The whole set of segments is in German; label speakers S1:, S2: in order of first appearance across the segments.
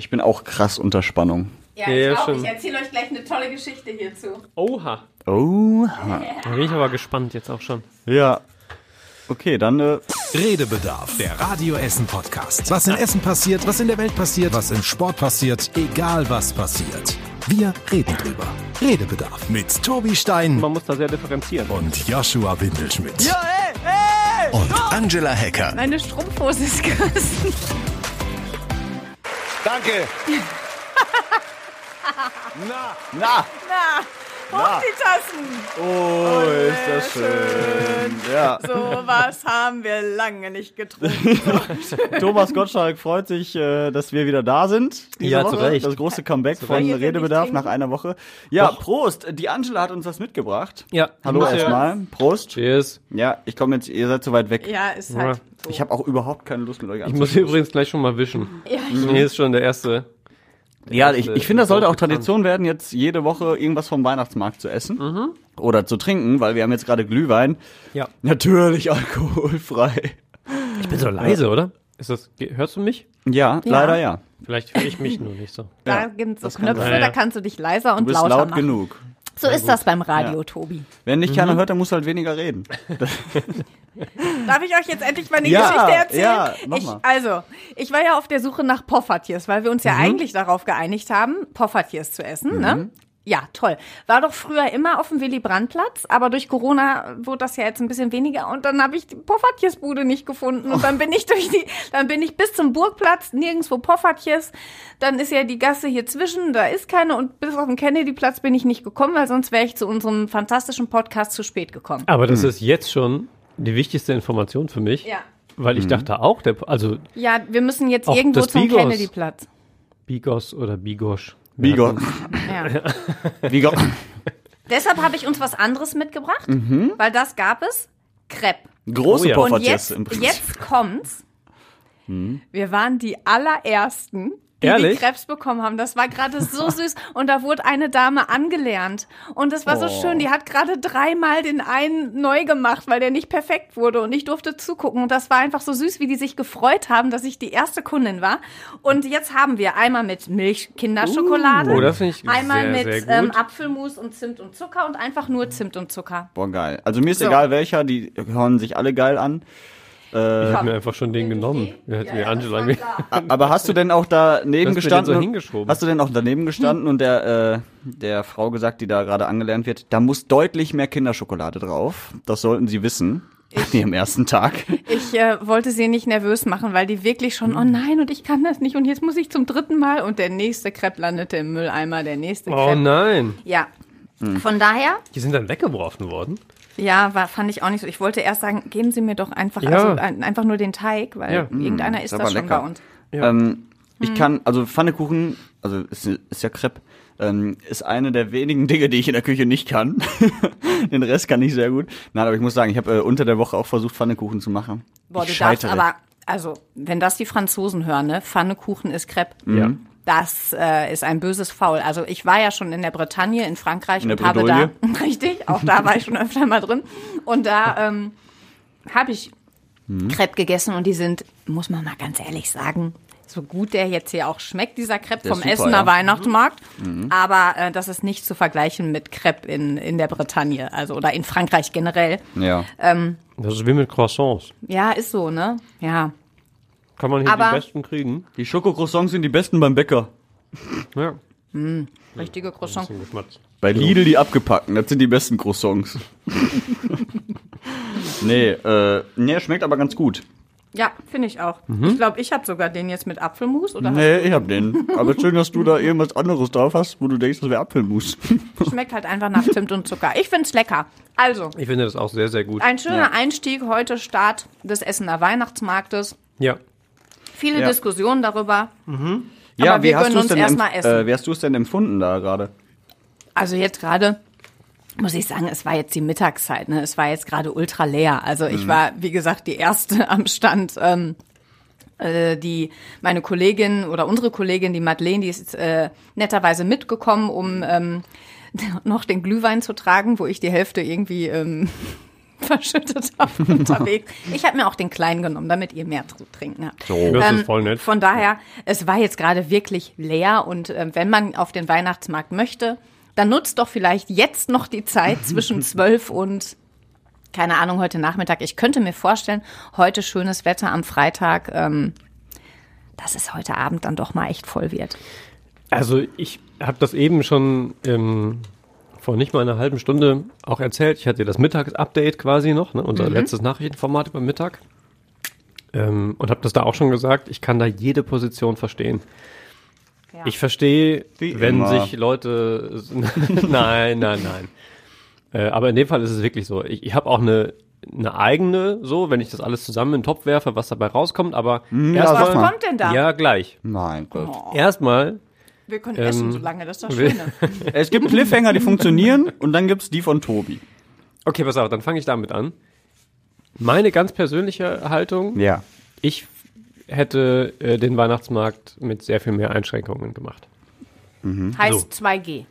S1: Ich bin auch krass unter Spannung.
S2: Ja,
S3: Ja,
S2: ich auch.
S3: stimmt.
S2: Ich erzähle euch gleich eine tolle Geschichte hierzu.
S3: Oha.
S1: Oh.
S3: Da bin ich aber gespannt jetzt auch schon.
S1: Ja. Okay, dann äh,
S4: Redebedarf, der Radio Essen Podcast. Was in Essen passiert, was in der Welt passiert, was im Sport passiert, egal was passiert. Wir reden drüber. Redebedarf mit Tobi Stein
S3: Man muss da sehr differenzieren.
S4: und Joshua Windelschmidt. Ja, hey, hey, und Angela Hecker.
S2: Meine Strumpfhose ist gerissen.
S4: Danke.
S1: na,
S2: Na, hoch die Tassen.
S1: oh, ist das schön. Ja.
S2: So was haben wir lange nicht getrunken.
S1: Thomas Gottschalk freut sich, äh, dass wir wieder da sind. Diese
S3: Ja,
S1: Woche.
S3: zu Recht.
S1: Das große Comeback von
S2: Recht.
S1: Redebedarf nach einer Woche. Ja, Prost. Die Angela hat uns das mitgebracht.
S3: Ja.
S1: Hallo
S3: ja-
S1: erstmal. Prost.
S3: Cheers.
S1: Ja, ich komme jetzt, ihr seid zu weit weg.
S2: Ja, ist halt.
S3: Ja.
S2: So.
S1: Ich habe auch überhaupt keine Lust mit euch
S3: Ich muss hier übrigens gleich schon mal wischen.
S2: ja,
S3: Hier ist schon der erste.
S1: Ja, ich, ich finde, das sollte auch. Tradition werden, jetzt jede Woche irgendwas vom Weihnachtsmarkt zu essen. Oder zu trinken, weil wir haben jetzt gerade Glühwein.
S3: Ja.
S1: Natürlich alkoholfrei.
S3: Ich bin so leise, oder? Ist das, hörst du mich?
S1: Ja, leider ja.
S3: Vielleicht höre ich mich nur nicht so.
S2: da
S1: Ja,
S2: gibt es so Knöpfe.
S3: Ja,
S2: da
S3: ja.
S2: kannst du dich leiser und
S1: Du bist
S2: lauter
S1: laut
S2: machen.
S1: genug.
S2: So ist das beim Radio,
S1: Ja.
S2: Tobi.
S1: Wenn dich keiner hört, dann musst du halt weniger reden.
S2: Darf ich euch jetzt endlich mal eine
S1: Ja,
S2: Geschichte erzählen?
S1: ja, mach
S2: ich, also, ich war ja auf der Suche nach Poffertjes, weil wir uns ja eigentlich darauf geeinigt haben, Poffertjes zu essen, ne? Ja, toll. War doch früher immer auf dem Willy-Brandt-Platz, aber durch Corona wurde das ja jetzt ein bisschen weniger und dann habe ich die Poffertjesbude nicht gefunden und dann bin ich durch die, dann bin ich bis zum Burgplatz, nirgendwo Poffertjes. Dann ist ja die Gasse hier zwischen, da ist keine und bis auf den Kennedy-Platz bin ich nicht gekommen, weil sonst wäre ich zu unserem fantastischen Podcast zu spät gekommen.
S3: Aber das ist jetzt schon die wichtigste Information für mich.
S2: Ja.
S3: Weil ich dachte auch, der, also
S2: Ja, wir müssen jetzt irgendwo zum. Kennedy-Platz.
S3: Bigos oder Bigosch.
S1: Bigo.
S2: Ja.
S1: Bigo.
S2: Deshalb habe ich uns was anderes mitgebracht, weil das gab es. Crepe.
S1: Große
S3: Oh ja.
S2: Und jetzt,
S1: im Prinzip.
S2: jetzt kommt's. Wir waren die allerersten, die
S3: Ehrlich?
S2: die Krebs bekommen haben. Das war gerade so süß. Und da wurde eine Dame angelernt. Und das war so
S1: Oh.
S2: schön. Die hat gerade dreimal den einen neu gemacht, weil der nicht perfekt wurde. Und ich durfte zugucken. Und das war einfach so süß, wie die sich gefreut haben, dass ich die erste Kundin war. Und jetzt haben wir einmal mit Milch-Kinderschokolade.
S3: Oh, das finde ich
S2: Einmal
S3: sehr,
S2: mit
S3: sehr gut.
S2: Ähm, Apfelmus und Zimt und Zucker und einfach nur Zimt und Zucker.
S1: Boah, geil. Also mir ist
S2: So.
S1: egal welcher, die hören sich alle geil an.
S3: Ich habe mir einfach schon den genommen.
S2: den?
S3: Ja, Angela mir.
S1: Aber hast du denn auch daneben gestanden?
S3: so
S1: und-
S3: hingeschoben?
S1: Hast du denn auch daneben gestanden und der, äh, der Frau gesagt, die da gerade angelernt wird, da muss deutlich mehr Kinderschokolade drauf. Das sollten sie wissen. An ihrem ersten Tag.
S2: Ich äh, wollte sie nicht nervös machen, weil die wirklich schon, oh nein, und ich kann das nicht und jetzt muss ich zum dritten Mal und der nächste Crepe landete im Mülleimer, der nächste
S3: Oh
S2: Crepe.
S3: nein.
S2: Ja.
S1: Hm.
S2: Von daher,
S3: Die sind dann weggeworfen worden.
S2: Ja, war, fand ich auch nicht so. Ich wollte erst sagen, geben Sie mir doch einfach,
S3: Ja.
S2: also ein, einfach nur den Teig, weil
S3: Ja.
S2: irgendeiner isst
S1: ist
S2: das schon
S1: lecker.
S2: bei uns.
S3: Ja.
S1: Ähm,
S2: Hm.
S1: ich kann, also Pfannekuchen, also ist, ist ja Crepe, ähm, ist eine der wenigen Dinge, die ich in der Küche nicht kann. Den Rest kann ich sehr gut. Nein, aber ich muss sagen, ich habe äh, unter der Woche auch versucht, Pfannekuchen zu machen.
S2: Boah,
S1: ich
S2: du darfst
S1: scheitere.
S2: aber, also, wenn das die Franzosen hören, ne, Pfannekuchen ist Crepe.
S3: Ja.
S2: Das äh, ist ein böses Faul. Also ich war ja schon in der Bretagne, in Frankreich
S1: In
S2: und habe da, richtig, auch da war ich schon öfter mal drin. Und da ähm, habe ich
S1: Mhm.
S2: Crepe gegessen und die sind, muss man mal ganz ehrlich sagen, so gut der jetzt hier auch schmeckt, dieser Crepe
S1: Der
S2: vom
S1: super,
S2: Essener
S1: ja. Mhm.
S2: Weihnachtsmarkt. Aber äh, das ist nicht zu vergleichen mit Crepe in, in der Bretagne, also oder in Frankreich generell.
S1: Ja.
S3: Das ist wie mit Croissants.
S2: Ja, ist so, ne? Ja.
S3: Kann man hier
S2: Aber-
S3: die besten kriegen.
S1: Die Schokocroissants sind die besten beim Bäcker.
S3: Ja.
S2: Richtige Croissant.
S3: Zum Geschmatz.
S1: Bei Lidl die abgepackten, das sind die besten Croissants. nee, äh, nee, schmeckt aber ganz gut.
S2: Ja, finde ich auch.
S1: Mhm.
S2: Ich glaube, ich habe sogar den jetzt mit Apfelmus oder
S1: Nee, ich hab den. Aber schön, dass du da irgendwas anderes drauf hast, wo du denkst, das wäre Apfelmus.
S2: schmeckt halt einfach nach Zimt und Zucker. Ich find's lecker. Also,
S3: Ich finde das auch sehr, sehr gut.
S2: ein schöner
S1: Ja.
S2: Einstieg heute Start des Essener Weihnachtsmarktes.
S3: Ja.
S2: Viele
S1: Ja.
S2: Diskussionen darüber.
S1: ja,
S2: Aber wir
S1: hast
S2: gönnen
S1: du's
S2: uns erstmal essen.
S1: Äh, wie hast du es denn empfunden da gerade?
S2: Also jetzt gerade muss ich sagen, es war jetzt die Mittagszeit. Ne? Es war jetzt gerade ultra leer. Also
S1: Mhm.
S2: ich war, wie gesagt, die erste am Stand. Ähm, äh, die meine Kollegin oder unsere Kollegin, die Madeleine, die ist äh, netterweise mitgekommen, um ähm, noch den Glühwein zu tragen, wo ich die Hälfte irgendwie ähm, verschüttet habe unterwegs. Ich habe mir auch den kleinen genommen, damit ihr mehr zu trinken habt.
S1: So.
S3: Das
S2: Ähm,
S3: ist voll nett.
S2: Von daher, es war jetzt gerade wirklich leer und äh, wenn man auf den Weihnachtsmarkt möchte, dann nutzt doch vielleicht jetzt noch die Zeit zwischen 12 und keine Ahnung, heute Nachmittag. Ich könnte mir vorstellen, heute schönes Wetter am Freitag, ähm, dass es heute Abend dann doch mal echt voll wird.
S3: Also ich habe das eben schon ähm, vor nicht mal einer halben Stunde auch erzählt. Ich hatte das Mittagsupdate quasi noch, ne, unser letztes Nachrichtenformat über Mittag. Ähm, und habe das da auch schon gesagt. Ich kann da jede Position verstehen.
S2: Ja.
S3: Ich verstehe,
S1: Wie
S3: wenn
S1: immer.
S3: sich Leute. nein, nein, nein. Äh, aber in dem Fall ist es wirklich so. Ich, ich habe auch eine, eine eigene, so, wenn ich das alles zusammen in den Topf werfe, was dabei rauskommt. Aber
S1: ja,
S3: erstmal.
S1: mal.
S2: kommt denn da?
S3: Ja, gleich.
S1: Mein Gott.
S3: Erstmal
S2: Wir können
S3: Ähm,
S2: essen so lange, das ist das Schöne.
S1: Es gibt Cliffhanger, die funktionieren und dann gibt's die von Tobi.
S3: Okay, pass auf, dann fange ich damit an. Meine ganz persönliche Haltung,
S1: Ja.
S3: ich hätte äh, den Weihnachtsmarkt mit sehr viel mehr Einschränkungen gemacht.
S2: Heißt 2G.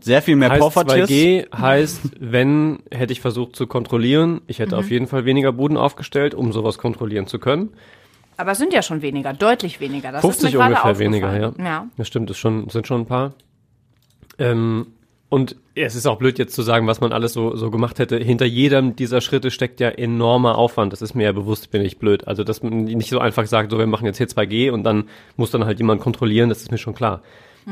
S1: Sehr viel mehr
S3: Heißt
S1: Poffertjes.
S3: 2G heißt, wenn, hätte ich versucht zu kontrollieren. Ich hätte auf jeden Fall weniger Buden aufgestellt, um sowas kontrollieren zu können.
S2: Aber es sind ja schon weniger, deutlich weniger. Das
S3: 50
S2: ist mir gerade
S3: ungefähr weniger, ja.
S2: ja.
S3: Das stimmt, das schon, sind schon ein paar. Ähm, und es ist auch blöd jetzt zu sagen, was man alles so, so gemacht hätte. Hinter jedem dieser Schritte steckt ja enormer Aufwand. Das ist mir ja bewusst, bin ich blöd. Also, dass man nicht so einfach sagt, so, wir machen jetzt hier 2G und dann muss dann halt jemand kontrollieren, das ist mir schon klar.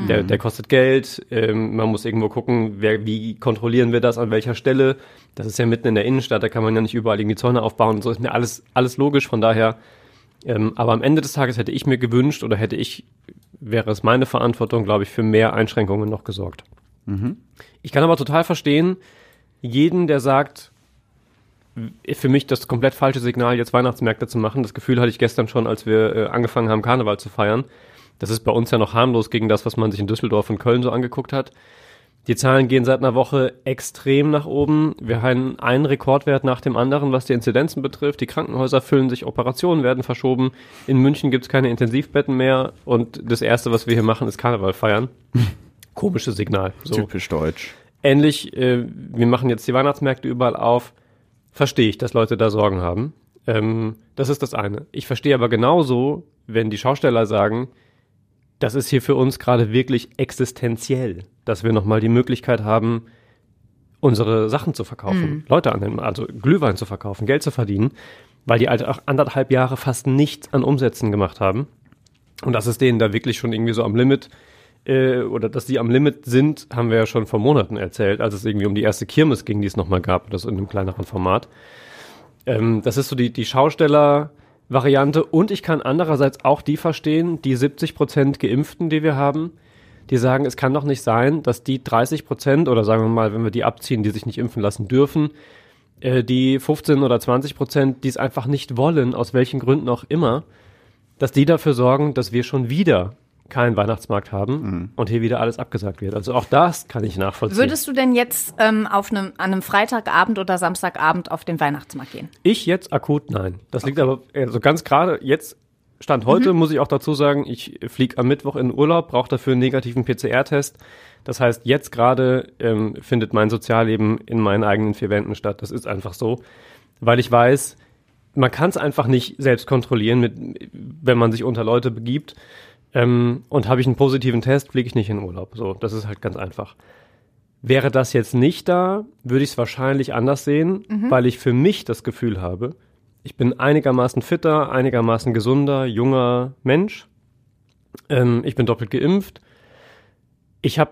S3: Der, der kostet Geld, ähm, man muss irgendwo gucken, wer, wie kontrollieren wir das, an welcher Stelle. Das ist ja mitten in der Innenstadt, da kann man ja nicht überall irgendwie Zäune aufbauen und so ist mir alles, alles logisch, von daher ähm, aber am Ende des Tages hätte ich mir gewünscht oder hätte ich, wäre es meine Verantwortung, glaube ich, für mehr Einschränkungen noch gesorgt. Ich kann aber total verstehen, jeden, der sagt, für mich das komplett falsche Signal, jetzt Weihnachtsmärkte zu machen. Das Gefühl hatte ich gestern schon, als wir äh, angefangen haben, Karneval zu feiern. Das ist bei uns ja noch harmlos gegen das, was man sich in Düsseldorf und Köln so angeguckt hat. Die Zahlen gehen seit einer Woche extrem nach oben. Wir haben einen Rekordwert nach dem anderen, was die Inzidenzen betrifft. Die Krankenhäuser füllen sich, Operationen werden verschoben. In München gibt es keine Intensivbetten mehr. Und das Erste, was wir hier machen, ist Karneval feiern. Komisches Signal. So.
S1: Typisch deutsch.
S3: Ähnlich, äh, wir machen jetzt die Weihnachtsmärkte überall auf. Verstehe ich, dass Leute da Sorgen haben. Ähm, das ist das eine. Ich verstehe aber genauso, wenn die Schausteller sagen, das ist hier für uns gerade wirklich existenziell, dass wir nochmal die Möglichkeit haben, unsere Sachen zu verkaufen, Leute an den, also Glühwein zu verkaufen, Geld zu verdienen, weil die halt auch anderthalb Jahre fast nichts an Umsätzen gemacht haben. Und das ist denen da wirklich schon irgendwie so am Limit, äh, oder dass die am Limit sind, haben wir ja schon vor Monaten erzählt, als es irgendwie um die erste Kirmes ging, die es nochmal gab, das in einem kleineren Format. Ähm, das ist so die, die Schausteller-Variante und ich kann andererseits auch die verstehen, die 70 Prozent Geimpften, die wir haben, die sagen, es kann doch nicht sein, dass die 30 Prozent oder sagen wir mal, wenn wir die abziehen, die sich nicht impfen lassen dürfen, äh, die 15 oder 20 Prozent, die es einfach nicht wollen, aus welchen Gründen auch immer, dass die dafür sorgen, dass wir schon wieder keinen Weihnachtsmarkt haben und hier wieder alles abgesagt wird. Also auch das kann ich nachvollziehen.
S2: Würdest du denn jetzt ähm, auf einem, an einem Freitagabend oder Samstagabend auf den Weihnachtsmarkt gehen?
S3: Ich jetzt akut nein. Das liegt aber also ganz gerade jetzt Stand heute muss ich auch dazu sagen, ich fliege am Mittwoch in den Urlaub, brauche dafür einen negativen PCR-Test. Das heißt, jetzt gerade ähm, findet mein Sozialleben in meinen eigenen vier Wänden statt. Das ist einfach so, weil ich weiß, man kann es einfach nicht selbst kontrollieren, mit, wenn man sich unter Leute begibt. Ähm, und habe ich einen positiven Test, fliege ich nicht in Urlaub. So, das ist halt ganz einfach. Wäre das jetzt nicht da, würde ich es wahrscheinlich anders sehen, weil ich für mich das Gefühl habe, ich bin einigermaßen fitter, einigermaßen gesunder, junger Mensch. Ähm, ich bin doppelt geimpft. Ich habe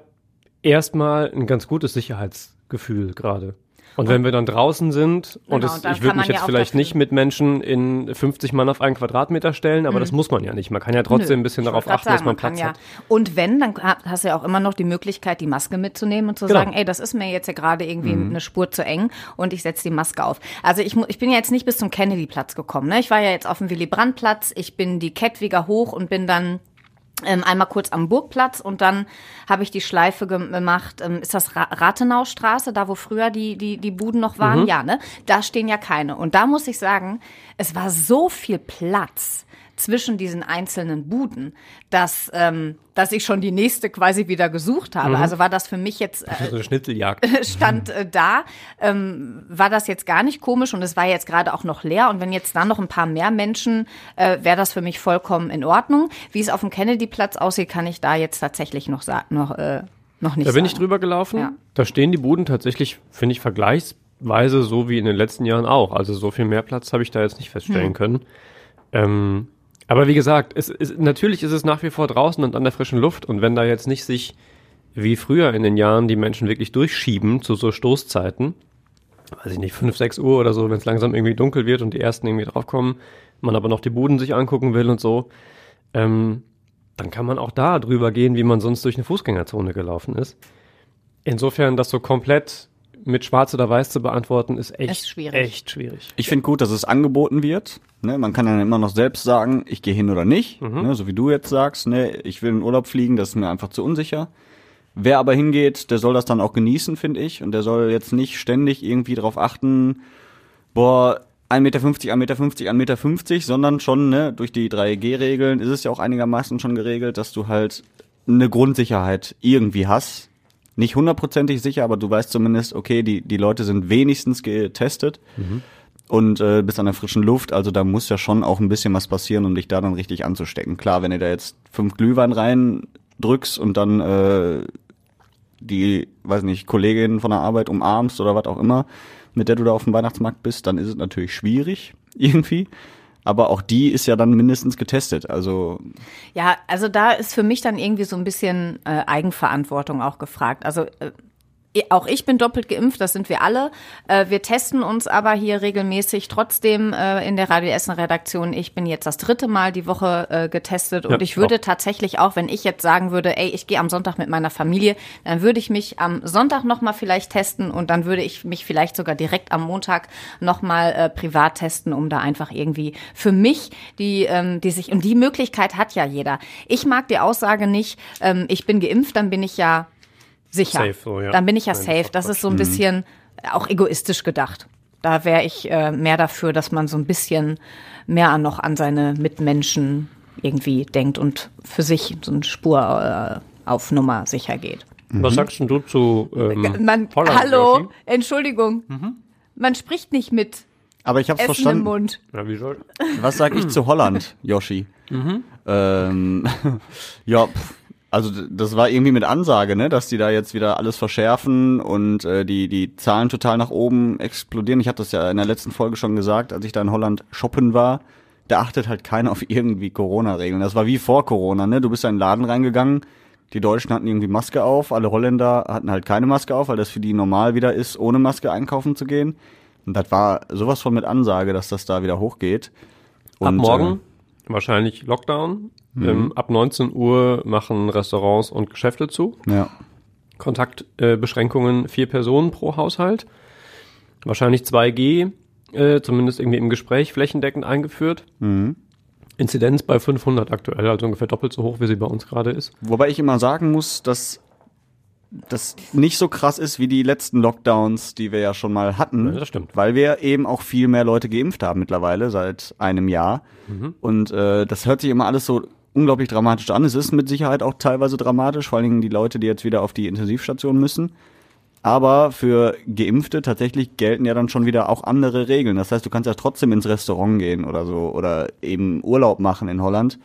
S3: erstmal ein ganz gutes Sicherheitsgefühl gerade. Und wenn wir dann draußen sind und
S2: Genau,
S3: es,
S2: dann
S3: ich würde mich
S2: man ja
S3: jetzt
S2: auch
S3: vielleicht nicht mit Menschen in 50 Mann auf einen Quadratmeter stellen, aber das muss man ja nicht. Man kann ja trotzdem ein bisschen darauf achten,
S2: grad
S3: dass man
S2: kann
S3: Platz
S2: ja.
S3: hat.
S2: Und wenn, dann ha- hast du ja auch immer noch die Möglichkeit, die Maske mitzunehmen und zu
S3: Genau.
S2: sagen, ey, das ist mir jetzt ja gerade irgendwie
S3: Mhm.
S2: eine Spur zu eng und ich setze die Maske auf. Also ich, ich bin ja jetzt nicht bis zum Kennedy-Platz gekommen. Ne? Ich war ja jetzt auf dem Willy-Brandt-Platz, ich bin die Kettwiger hoch und bin dann ähm, einmal kurz am Burgplatz und dann habe ich die Schleife gem- gemacht. Ähm, ist das Ra Rathenaustraße, da wo früher die, die, die Buden noch waren? Ja, ne? Da stehen ja keine. Und da muss ich sagen, es war so viel Platz. Zwischen diesen einzelnen Buden, dass, ähm, dass ich schon die nächste quasi wieder gesucht habe. Also war das für mich jetzt äh,
S3: So eine Schnitzeljagd.
S2: stand äh, da, ähm, war das jetzt gar nicht komisch und es war jetzt gerade auch noch leer. Und wenn jetzt da noch ein paar mehr Menschen, äh, wäre das für mich vollkommen in Ordnung. Wie es auf dem Kennedy-Platz aussieht, kann ich da jetzt tatsächlich noch sagen, noch, äh, noch nicht
S3: Da bin ich
S2: sagen.
S3: drüber gelaufen.
S2: Ja.
S3: Da stehen die Buden tatsächlich, finde ich, vergleichsweise so wie in den letzten Jahren auch. Also so viel mehr Platz habe ich da jetzt nicht feststellen können. Ähm, aber wie gesagt, es ist, natürlich ist es nach wie vor draußen und an der frischen Luft. Und wenn da jetzt nicht sich wie früher in den Jahren die Menschen wirklich durchschieben zu so Stoßzeiten, weiß ich nicht, 5, 6 Uhr oder so, wenn es langsam irgendwie dunkel wird und die ersten irgendwie draufkommen, man aber noch die Buden sich angucken will und so, ähm, dann kann man auch da drüber gehen, wie man sonst durch eine Fußgängerzone gelaufen ist. Insofern, das so komplett mit Schwarz oder Weiß zu beantworten, ist echt
S2: Ist schwierig.
S3: Echt schwierig.
S1: Ich finde gut, dass es angeboten wird. Ne, man kann dann immer noch selbst sagen, ich gehe hin oder nicht. Ne, so wie du jetzt sagst, ne, ich will in Urlaub fliegen, das ist mir einfach zu unsicher. Wer aber hingeht, der soll das dann auch genießen, finde ich. Und der soll jetzt nicht ständig irgendwie darauf achten, boah, 1,50 Meter, 1,50 Meter, 1,50 Meter, sondern schon, ne, durch die 3G-Regeln ist es ja auch einigermaßen schon geregelt, dass du halt eine Grundsicherheit irgendwie hast. Nicht hundertprozentig sicher, aber du weißt zumindest, okay, die, die Leute sind wenigstens getestet und äh, bist an der frischen Luft. Also da muss ja schon auch ein bisschen was passieren, um dich da dann richtig anzustecken. Klar, wenn du da jetzt fünf Glühwein rein drückst und dann äh, die, weiß nicht, Kollegin von der Arbeit umarmst oder was auch immer, mit der du da auf dem Weihnachtsmarkt bist, dann ist es natürlich schwierig irgendwie. Aber auch die ist ja dann mindestens getestet. Also
S2: Ja, also da ist für mich dann irgendwie so ein bisschen äh, Eigenverantwortung auch gefragt. Also äh, auch ich bin doppelt geimpft, das sind wir alle. Äh, wir testen uns aber hier regelmäßig trotzdem äh, in der Radio Essen Redaktion. Ich bin jetzt das dritte Mal die Woche äh, getestet und
S3: Ja,
S2: ich würde
S3: auch.
S2: tatsächlich auch, wenn ich jetzt sagen würde, ey, ich gehe am Sonntag mit meiner Familie, dann würde ich mich am Sonntag nochmal vielleicht testen und dann würde ich mich vielleicht sogar direkt am Montag nochmal äh, privat testen, um da einfach irgendwie für mich die, ähm, die sich, und die Möglichkeit hat ja jeder. Ich mag die Aussage nicht, ähm, ich bin geimpft, dann bin ich ja sicher.
S3: Safe, so, ja.
S2: Dann bin ich ja
S3: Nein,
S2: safe.
S3: das
S2: Das
S3: ist
S2: so ein bisschen auch egoistisch gedacht. Da wäre ich äh, mehr dafür, dass man so ein bisschen mehr an noch an seine Mitmenschen irgendwie denkt und für sich so eine Spur äh, auf Nummer sicher geht.
S3: Was sagst denn du zu ähm,
S2: Man,
S3: Holland,
S2: hallo,
S3: Yoshi?
S2: Entschuldigung. Man spricht nicht mit
S1: aber ich habe
S2: Essen im
S1: verstanden.
S2: Mund.
S3: Ja, wie soll?
S1: Was sag ich zu Holland, Yoshi? Ähm, ja, pff, also das war irgendwie mit Ansage, ne, dass die da jetzt wieder alles verschärfen und äh, die die Zahlen total nach oben explodieren. Ich hatte das ja in der letzten Folge schon gesagt, als ich da in Holland shoppen war. Da achtet halt keiner auf irgendwie Corona-Regeln. Das war wie vor Corona, ne? Du bist in einen Laden reingegangen, die Deutschen hatten irgendwie Maske auf, alle Holländer hatten halt keine Maske auf, weil das für die normal wieder ist, ohne Maske einkaufen zu gehen. Und das war sowas von mit Ansage, dass das da wieder hochgeht.
S3: Ab
S1: Und,
S3: morgen wahrscheinlich Lockdown. Ähm, ab 19 Uhr machen Restaurants und Geschäfte zu.
S1: Ja.
S3: Kontaktbeschränkungen äh, vier Personen pro Haushalt. Wahrscheinlich 2G, äh, zumindest irgendwie im Gespräch flächendeckend eingeführt. Inzidenz bei 500 aktuell, also ungefähr doppelt so hoch, wie sie bei uns gerade ist.
S1: Wobei ich immer sagen muss, dass das nicht so krass ist wie die letzten Lockdowns, die wir ja schon mal hatten.
S3: Ja, das stimmt.
S1: Weil wir eben auch viel mehr Leute geimpft haben mittlerweile seit einem Jahr. Und äh, das hört sich immer alles so unglaublich dramatisch an. Es ist mit Sicherheit auch teilweise dramatisch, vor allen Dingen die Leute, die jetzt wieder auf die Intensivstation müssen. Aber für Geimpfte tatsächlich gelten ja dann schon wieder auch andere Regeln. Das heißt, du kannst ja trotzdem ins Restaurant gehen oder so oder eben Urlaub machen in Holland,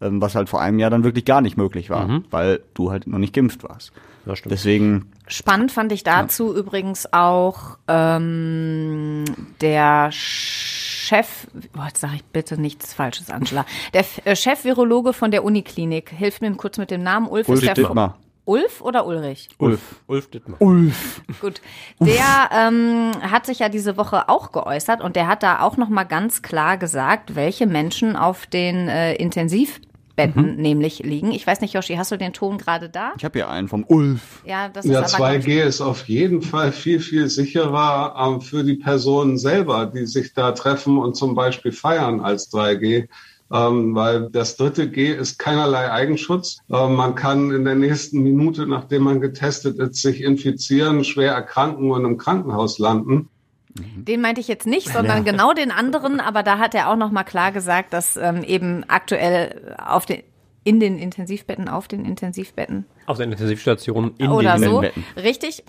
S1: ähm, was halt vor einem Jahr dann wirklich gar nicht möglich war, weil du halt noch nicht geimpft warst.
S3: Ja, stimmt.
S1: Deswegen,
S2: Spannend fand ich dazu übrigens auch ähm, der Chef, boah, jetzt sage ich bitte nichts Falsches, Angela. Der äh, Chef-Virologe von der Uniklinik, hilft mir kurz mit dem Namen. Ulf,
S1: Ulf
S2: ist der
S1: Dittmar.
S2: Ulf oder Ulrich?
S1: Ulf.
S3: Ulf Dittmar.
S2: Gut. Der ähm, hat sich ja diese Woche auch geäußert und der hat da auch noch mal ganz klar gesagt, welche Menschen auf den äh, Intensivbetten nämlich liegen. Ich weiß nicht, Joshi, hast du den Ton gerade da?
S1: Ich habe hier einen vom Ulf.
S2: Ja, das
S5: Ja,
S2: ist aber glaub ich,
S5: 2G ist auf jeden Fall viel, viel sicherer ähm, für die Personen selber, die sich da treffen und zum Beispiel feiern als 3G. Ähm, weil das dritte G ist keinerlei Eigenschutz. Ähm, man kann in der nächsten Minute, nachdem man getestet ist, sich infizieren, schwer erkranken und im Krankenhaus landen.
S2: Den meinte ich jetzt nicht, sondern genau den anderen, aber da hat er auch noch mal klar gesagt, dass ähm, eben aktuell auf den in den Intensivbetten, auf den Intensivbetten
S3: Auf der Intensivstation in
S2: oder
S3: den
S2: so.
S1: Betten.
S2: Richtig.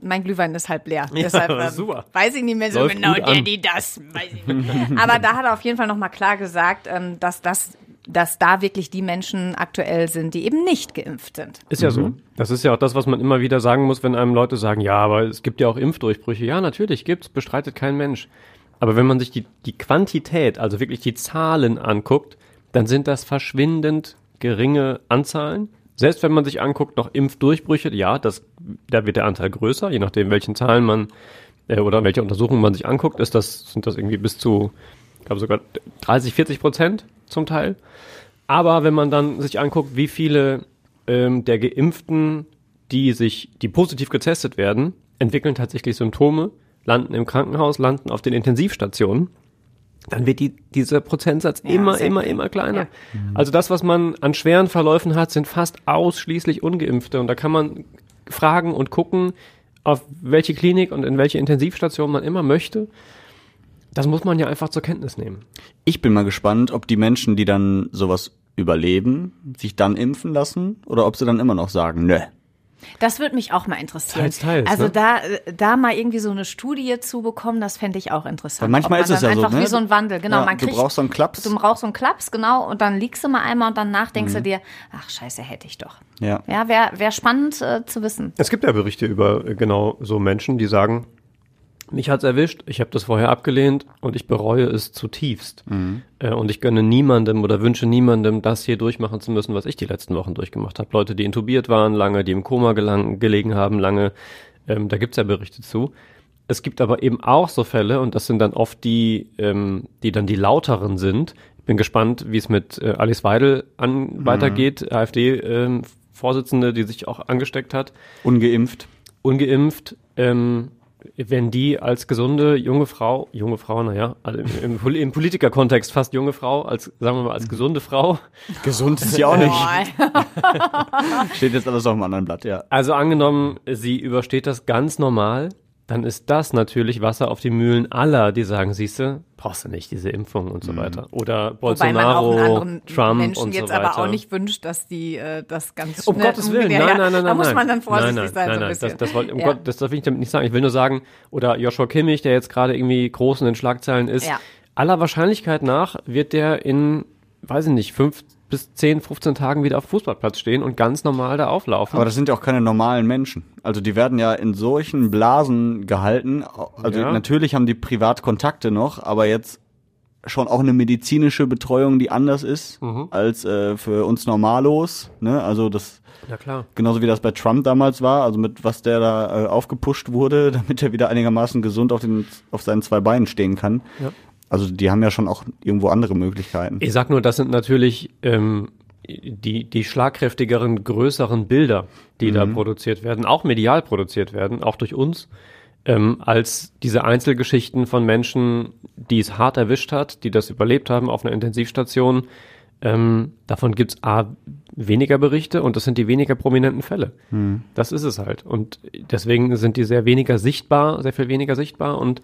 S2: Mein Glühwein ist halb leer.
S3: Ja,
S2: Deshalb ähm,
S3: super.
S2: weiß ich nicht mehr so
S3: Läuft
S2: genau, der, die, das. Weiß ich nicht. Aber da hat er auf jeden Fall noch mal klar gesagt, ähm, dass das dass da wirklich die Menschen aktuell sind, die eben nicht geimpft sind.
S3: Ist ja so. Das ist ja auch das, was man immer wieder sagen muss, wenn einem Leute sagen, ja, aber es gibt ja auch Impfdurchbrüche. Ja, natürlich gibt's, bestreitet kein Mensch. Aber wenn man sich die, die Quantität, also wirklich die Zahlen anguckt, dann sind das verschwindend geringe Anzahlen. Selbst wenn man sich anguckt, noch Impfdurchbrüche, ja, das, da wird der Anteil größer, je nachdem, welchen Zahlen man äh, oder welche Untersuchungen man sich anguckt, ist das, sind das irgendwie bis zu, ich glaube sogar 30, 40 Prozent zum Teil. Aber wenn man dann sich anguckt, wie viele ähm, der Geimpften, die sich, die positiv getestet werden, entwickeln tatsächlich Symptome, landen im Krankenhaus, landen auf den Intensivstationen, dann wird die, dieser Prozentsatz immer,
S2: sehr
S3: immer,
S2: gering.
S3: immer kleiner.
S2: Ja.
S3: Also das, was man an schweren Verläufen hat, sind fast ausschließlich Ungeimpfte. Und da kann man fragen und gucken, auf welche Klinik und in welche Intensivstation man immer möchte. Das muss man ja einfach zur Kenntnis nehmen.
S1: Ich bin mal gespannt, ob die Menschen, die dann sowas überleben, sich dann impfen lassen oder ob sie dann immer noch sagen, nö.
S2: Das würde mich auch mal interessieren.
S3: Teils, teils,
S2: also
S3: ne?
S2: da, da mal irgendwie so eine Studie zu bekommen, das fände ich auch interessant.
S1: Weil manchmal
S2: man
S1: ist es ja so,
S2: einfach
S1: ne?
S2: wie so ein Wandel, genau.
S1: Ja,
S2: man
S1: du
S2: kriegt,
S1: brauchst so einen Klaps.
S2: Du brauchst so einen Klaps, genau, und dann liegst du mal einmal und danach denkst
S1: Mhm.
S2: du dir, ach scheiße, hätte ich doch.
S1: Ja.
S2: Ja, wäre wär spannend äh, zu wissen.
S3: Es gibt ja Berichte über äh, genau so Menschen, die sagen, mich hat's erwischt, ich habe das vorher abgelehnt und ich bereue es zutiefst. Äh, und ich gönne niemandem oder wünsche niemandem, das hier durchmachen zu müssen, was ich die letzten Wochen durchgemacht habe. Leute, die intubiert waren lange, die im Koma gelang, gelegen haben lange, ähm, da gibt's ja Berichte zu. Es gibt aber eben auch so Fälle, und das sind dann oft die, ähm, die dann die lauteren sind. Ich bin gespannt, wie es mit äh, Alice Weidel an, weitergeht, AfD-Vorsitzende, die sich auch angesteckt hat
S1: Ungeimpft.
S3: ungeimpft, ähm, wenn die als gesunde junge Frau, junge Frau, naja, also im, im, im Politikerkontext fast junge Frau, als sagen wir mal als gesunde Frau,
S1: Gesund ist ja auch nicht. Steht jetzt alles auf einem anderen Blatt, ja.
S3: also angenommen, sie übersteht das ganz normal, dann ist das natürlich Wasser auf die Mühlen aller, die sagen, siehste, brauchst du nicht diese Impfung und so weiter. Oder
S2: Wobei man auch
S3: Bolsonaro,
S2: anderen
S3: Trump
S2: Menschen
S3: und so
S2: jetzt
S3: weiter.
S2: aber auch nicht wünscht, dass die äh, das ganz
S3: Um
S2: schnell-
S3: Gottes Willen, nein, nein, nein, nein.
S2: Da muss
S3: nein.
S2: man dann vorsichtig
S3: nein, nein,
S2: sein,
S3: nein,
S2: so ein
S3: nein,
S2: bisschen.
S3: Das, das, wollte, um
S2: Ja.
S3: Gott, das, will ich damit nicht sagen. Ich will nur sagen, oder Joshua Kimmich, der jetzt gerade irgendwie groß in den Schlagzeilen ist,
S2: Ja.
S3: aller Wahrscheinlichkeit nach wird der in, weiß ich nicht, fünf bis 10, 15 Tagen wieder auf dem Fußballplatz stehen und ganz normal da auflaufen.
S1: Aber das sind ja auch keine normalen Menschen. Also die werden ja in solchen Blasen gehalten. Also
S3: Ja.
S1: natürlich haben die Privatkontakte noch, aber jetzt schon auch eine medizinische Betreuung, die anders ist
S3: Mhm.
S1: als äh, für uns Normalos. Ne? Also das
S3: Na klar.
S1: genauso wie das bei Trump damals war, also mit was der da äh, aufgepusht wurde, damit er wieder einigermaßen gesund auf, den, auf seinen zwei Beinen stehen kann.
S3: Ja.
S1: Also die haben ja schon auch irgendwo andere Möglichkeiten.
S3: Ich sag nur, das sind natürlich ähm, die, die schlagkräftigeren, größeren Bilder, die da produziert werden, auch medial produziert werden, auch durch uns, ähm, als diese Einzelgeschichten von Menschen, die es hart erwischt hat, die das überlebt haben auf einer Intensivstation. Ähm, davon gibt's A, weniger Berichte und das sind die weniger prominenten Fälle. Das ist es halt. Und deswegen sind die sehr weniger sichtbar, sehr viel weniger sichtbar und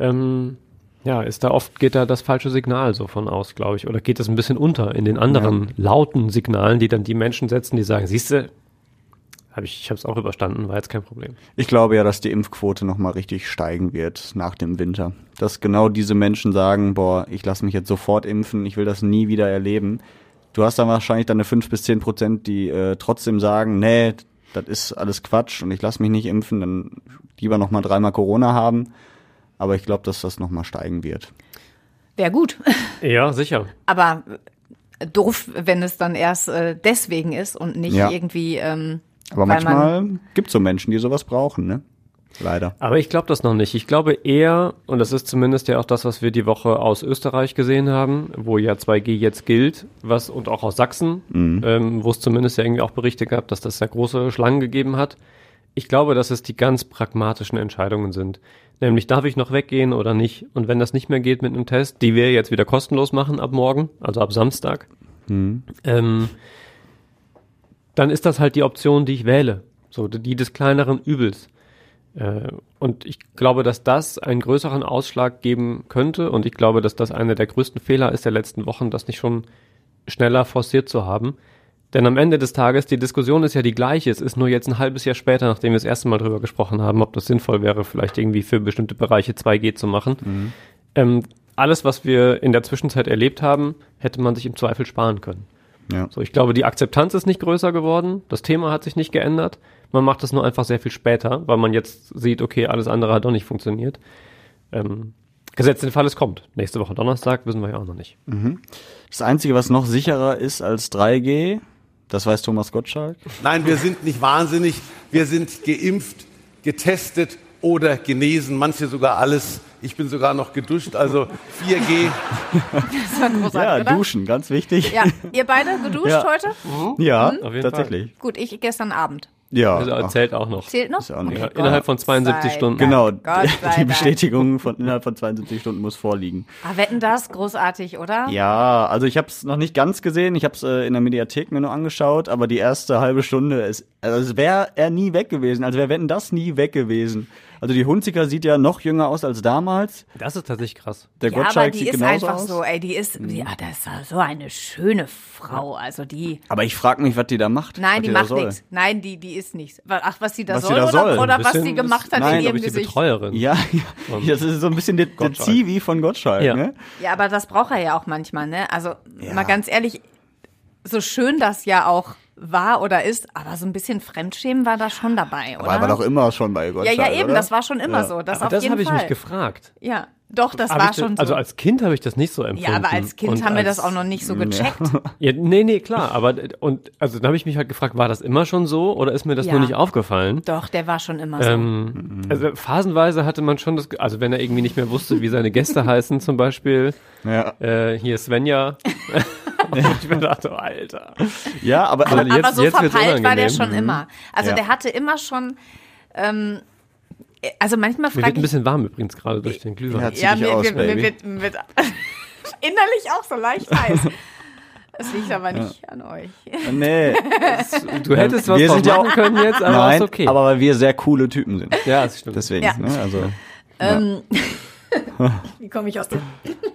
S3: ähm, ja, ist da oft geht da das falsche Signal so von aus, glaube ich, oder geht das ein bisschen unter in den anderen lauten Signalen, die dann die Menschen setzen, die sagen, siehste, habe ich, ich habe es auch überstanden, war jetzt kein Problem.
S1: Ich glaube ja, dass die Impfquote nochmal richtig steigen wird nach dem Winter. Dass genau diese Menschen sagen, boah, ich lasse mich jetzt sofort impfen, ich will das nie wieder erleben. Du hast dann wahrscheinlich deine fünf bis zehn Prozent, die äh, trotzdem sagen, nee, das ist alles Quatsch und ich lasse mich nicht impfen, dann lieber nochmal dreimal Corona haben. Aber ich glaube, dass das nochmal steigen wird.
S2: Wäre gut.
S3: Ja, sicher.
S2: Aber äh, doof, wenn es dann erst äh, deswegen ist und nicht
S1: Ja.
S2: irgendwie. Ähm,
S1: Aber
S2: weil man-
S1: manchmal gibt's so Menschen, die sowas brauchen, ne? Leider.
S3: Aber ich glaube das noch nicht. Ich glaube eher, und das ist zumindest ja auch das, was wir die Woche aus Österreich gesehen haben, wo ja 2G jetzt gilt, was und auch aus Sachsen, ähm, wo es zumindest ja irgendwie auch Berichte gab, dass das ja große Schlangen gegeben hat. Ich glaube, dass es die ganz pragmatischen Entscheidungen sind. Nämlich, darf ich noch weggehen oder nicht? Und wenn das nicht mehr geht mit einem Test, die wir jetzt wieder kostenlos machen ab morgen, also ab Samstag, ähm, dann ist das halt die Option, die ich wähle. So, die des kleineren Übels. Äh, und ich glaube, dass das einen größeren Ausschlag geben könnte und ich glaube, dass das einer der größten Fehler ist der letzten Wochen, das nicht schon schneller forciert zu haben. Denn am Ende des Tages, die Diskussion ist ja die gleiche. Es ist nur jetzt ein halbes Jahr später, nachdem wir das erste Mal drüber gesprochen haben, ob das sinnvoll wäre, vielleicht irgendwie für bestimmte Bereiche 2G zu machen.
S1: Mhm.
S3: Ähm, alles, was wir in der Zwischenzeit erlebt haben, hätte man sich im Zweifel sparen können.
S1: Ja.
S3: So, ich glaube, die Akzeptanz ist nicht größer geworden. Das Thema hat sich nicht geändert. Man macht es nur einfach sehr viel später, weil man jetzt sieht, okay, alles andere hat doch nicht funktioniert. Ähm, gesetzt den Fall, es kommt. Nächste Woche Donnerstag wissen wir ja auch noch nicht.
S1: Das Einzige, was noch sicherer ist als 3G, das weiß Thomas Gottschalk.
S6: Nein, wir sind nicht wahnsinnig. Wir sind geimpft, getestet oder genesen. Manche sogar alles. Ich bin sogar noch geduscht. Also 4G.
S2: Das war großartig,
S1: Ja,
S2: oder?
S1: duschen, ganz wichtig.
S2: Ja, ihr beide geduscht
S1: Ja.
S2: heute?
S1: Ja,
S3: Auf jeden
S1: tatsächlich.
S2: Gut, ich gestern Abend.
S1: Ja,
S3: Also zählt auch noch.
S2: Zählt noch?
S1: ist ja auch nicht.
S3: Ja, innerhalb von 72
S2: sei
S3: Stunden.
S1: Genau,
S2: Gott
S1: die. Bestätigung von innerhalb von 72 Stunden muss vorliegen.
S2: Ah, wetten das? Großartig, oder?
S1: Ja, also ich habe es noch nicht ganz gesehen. Ich habe es äh, in der Mediathek mir nur angeschaut, aber die erste halbe Stunde ist, also es wäre er nie weg gewesen. Also wer wetten das nie weg gewesen? Also die Hunziker sieht ja noch jünger aus als damals.
S3: Das ist tatsächlich krass.
S1: Der
S2: Ja, aber
S1: Gottschalk
S2: die
S1: sieht
S2: ist einfach
S1: aus.
S2: so, ey, die ist, ja, das ist so eine schöne Frau, also die,
S1: Aber ich frage mich, was die da macht.
S2: nein, die
S1: da
S2: macht nichts. Nein, die, die ist nichts. Ach, was sie da
S1: Was sie
S2: soll
S1: da
S2: oder,
S1: soll.
S2: oder was sie gemacht hat
S1: Nein,
S2: in ihrem
S3: ich, die
S2: Gesicht.
S3: Betreuerin.
S1: Ja, ja, das ist so ein bisschen der, der. Zivi von Gottschalk,
S3: Ja.
S1: ne?
S2: Ja, aber das braucht er ja auch manchmal, ne? Also,
S1: Ja.
S2: mal ganz ehrlich, so schön das ja auch war oder ist, aber so ein bisschen Fremdschämen war da schon dabei, oder?
S1: Aber er war doch immer schon bei
S2: ja,
S1: Gottschalk,
S2: ja, eben,
S1: oder?
S2: das war schon immer
S1: Ja.
S2: so. Das
S3: Aber
S2: auf
S3: das habe ich mich gefragt.
S2: Ja, doch, das
S3: Hab
S2: war
S3: das,
S2: schon so.
S3: Also als Kind habe ich das nicht so empfunden.
S2: ja, aber als Kind
S3: Und
S2: haben wir das
S3: als-
S2: auch noch nicht so gecheckt.
S3: Ja, nee, nee, klar, aber und also dann habe ich mich halt gefragt, war das immer schon so oder ist mir das
S2: Ja.
S3: nur nicht aufgefallen?
S2: Doch, der war schon immer so.
S3: Ähm, also phasenweise hatte man schon das, also wenn er irgendwie nicht mehr wusste, wie seine Gäste heißen zum Beispiel,
S1: Ja.
S3: äh, hier Svenja. Und ich mir dachte, Alter.
S1: ja, aber,
S3: Aber
S1: aber
S3: jetzt-
S2: aber so
S3: jetzt
S2: verpeilt war der schon immer. Also
S1: Ja.
S2: der hatte immer schon, ähm, also manchmal
S3: Mir wird
S2: frage
S3: ein
S2: ich,
S3: bisschen warm übrigens gerade durch den Glühwein.
S1: Ja,
S2: ja, mir,
S1: aus,
S2: mir, mir wird, mir wird innerlich auch so leicht heiß. Es liegt aber nicht an euch.
S1: nee,
S3: du hättest was
S1: wir sind ja
S3: machen
S1: auch-
S3: können jetzt, aber
S1: nein,
S3: ist okay.
S1: aber weil wir sehr coole Typen sind.
S3: ja, das stimmt.
S1: Deswegen,
S2: Ja.
S1: ne, also,
S2: Ähm, wie komme ich aus der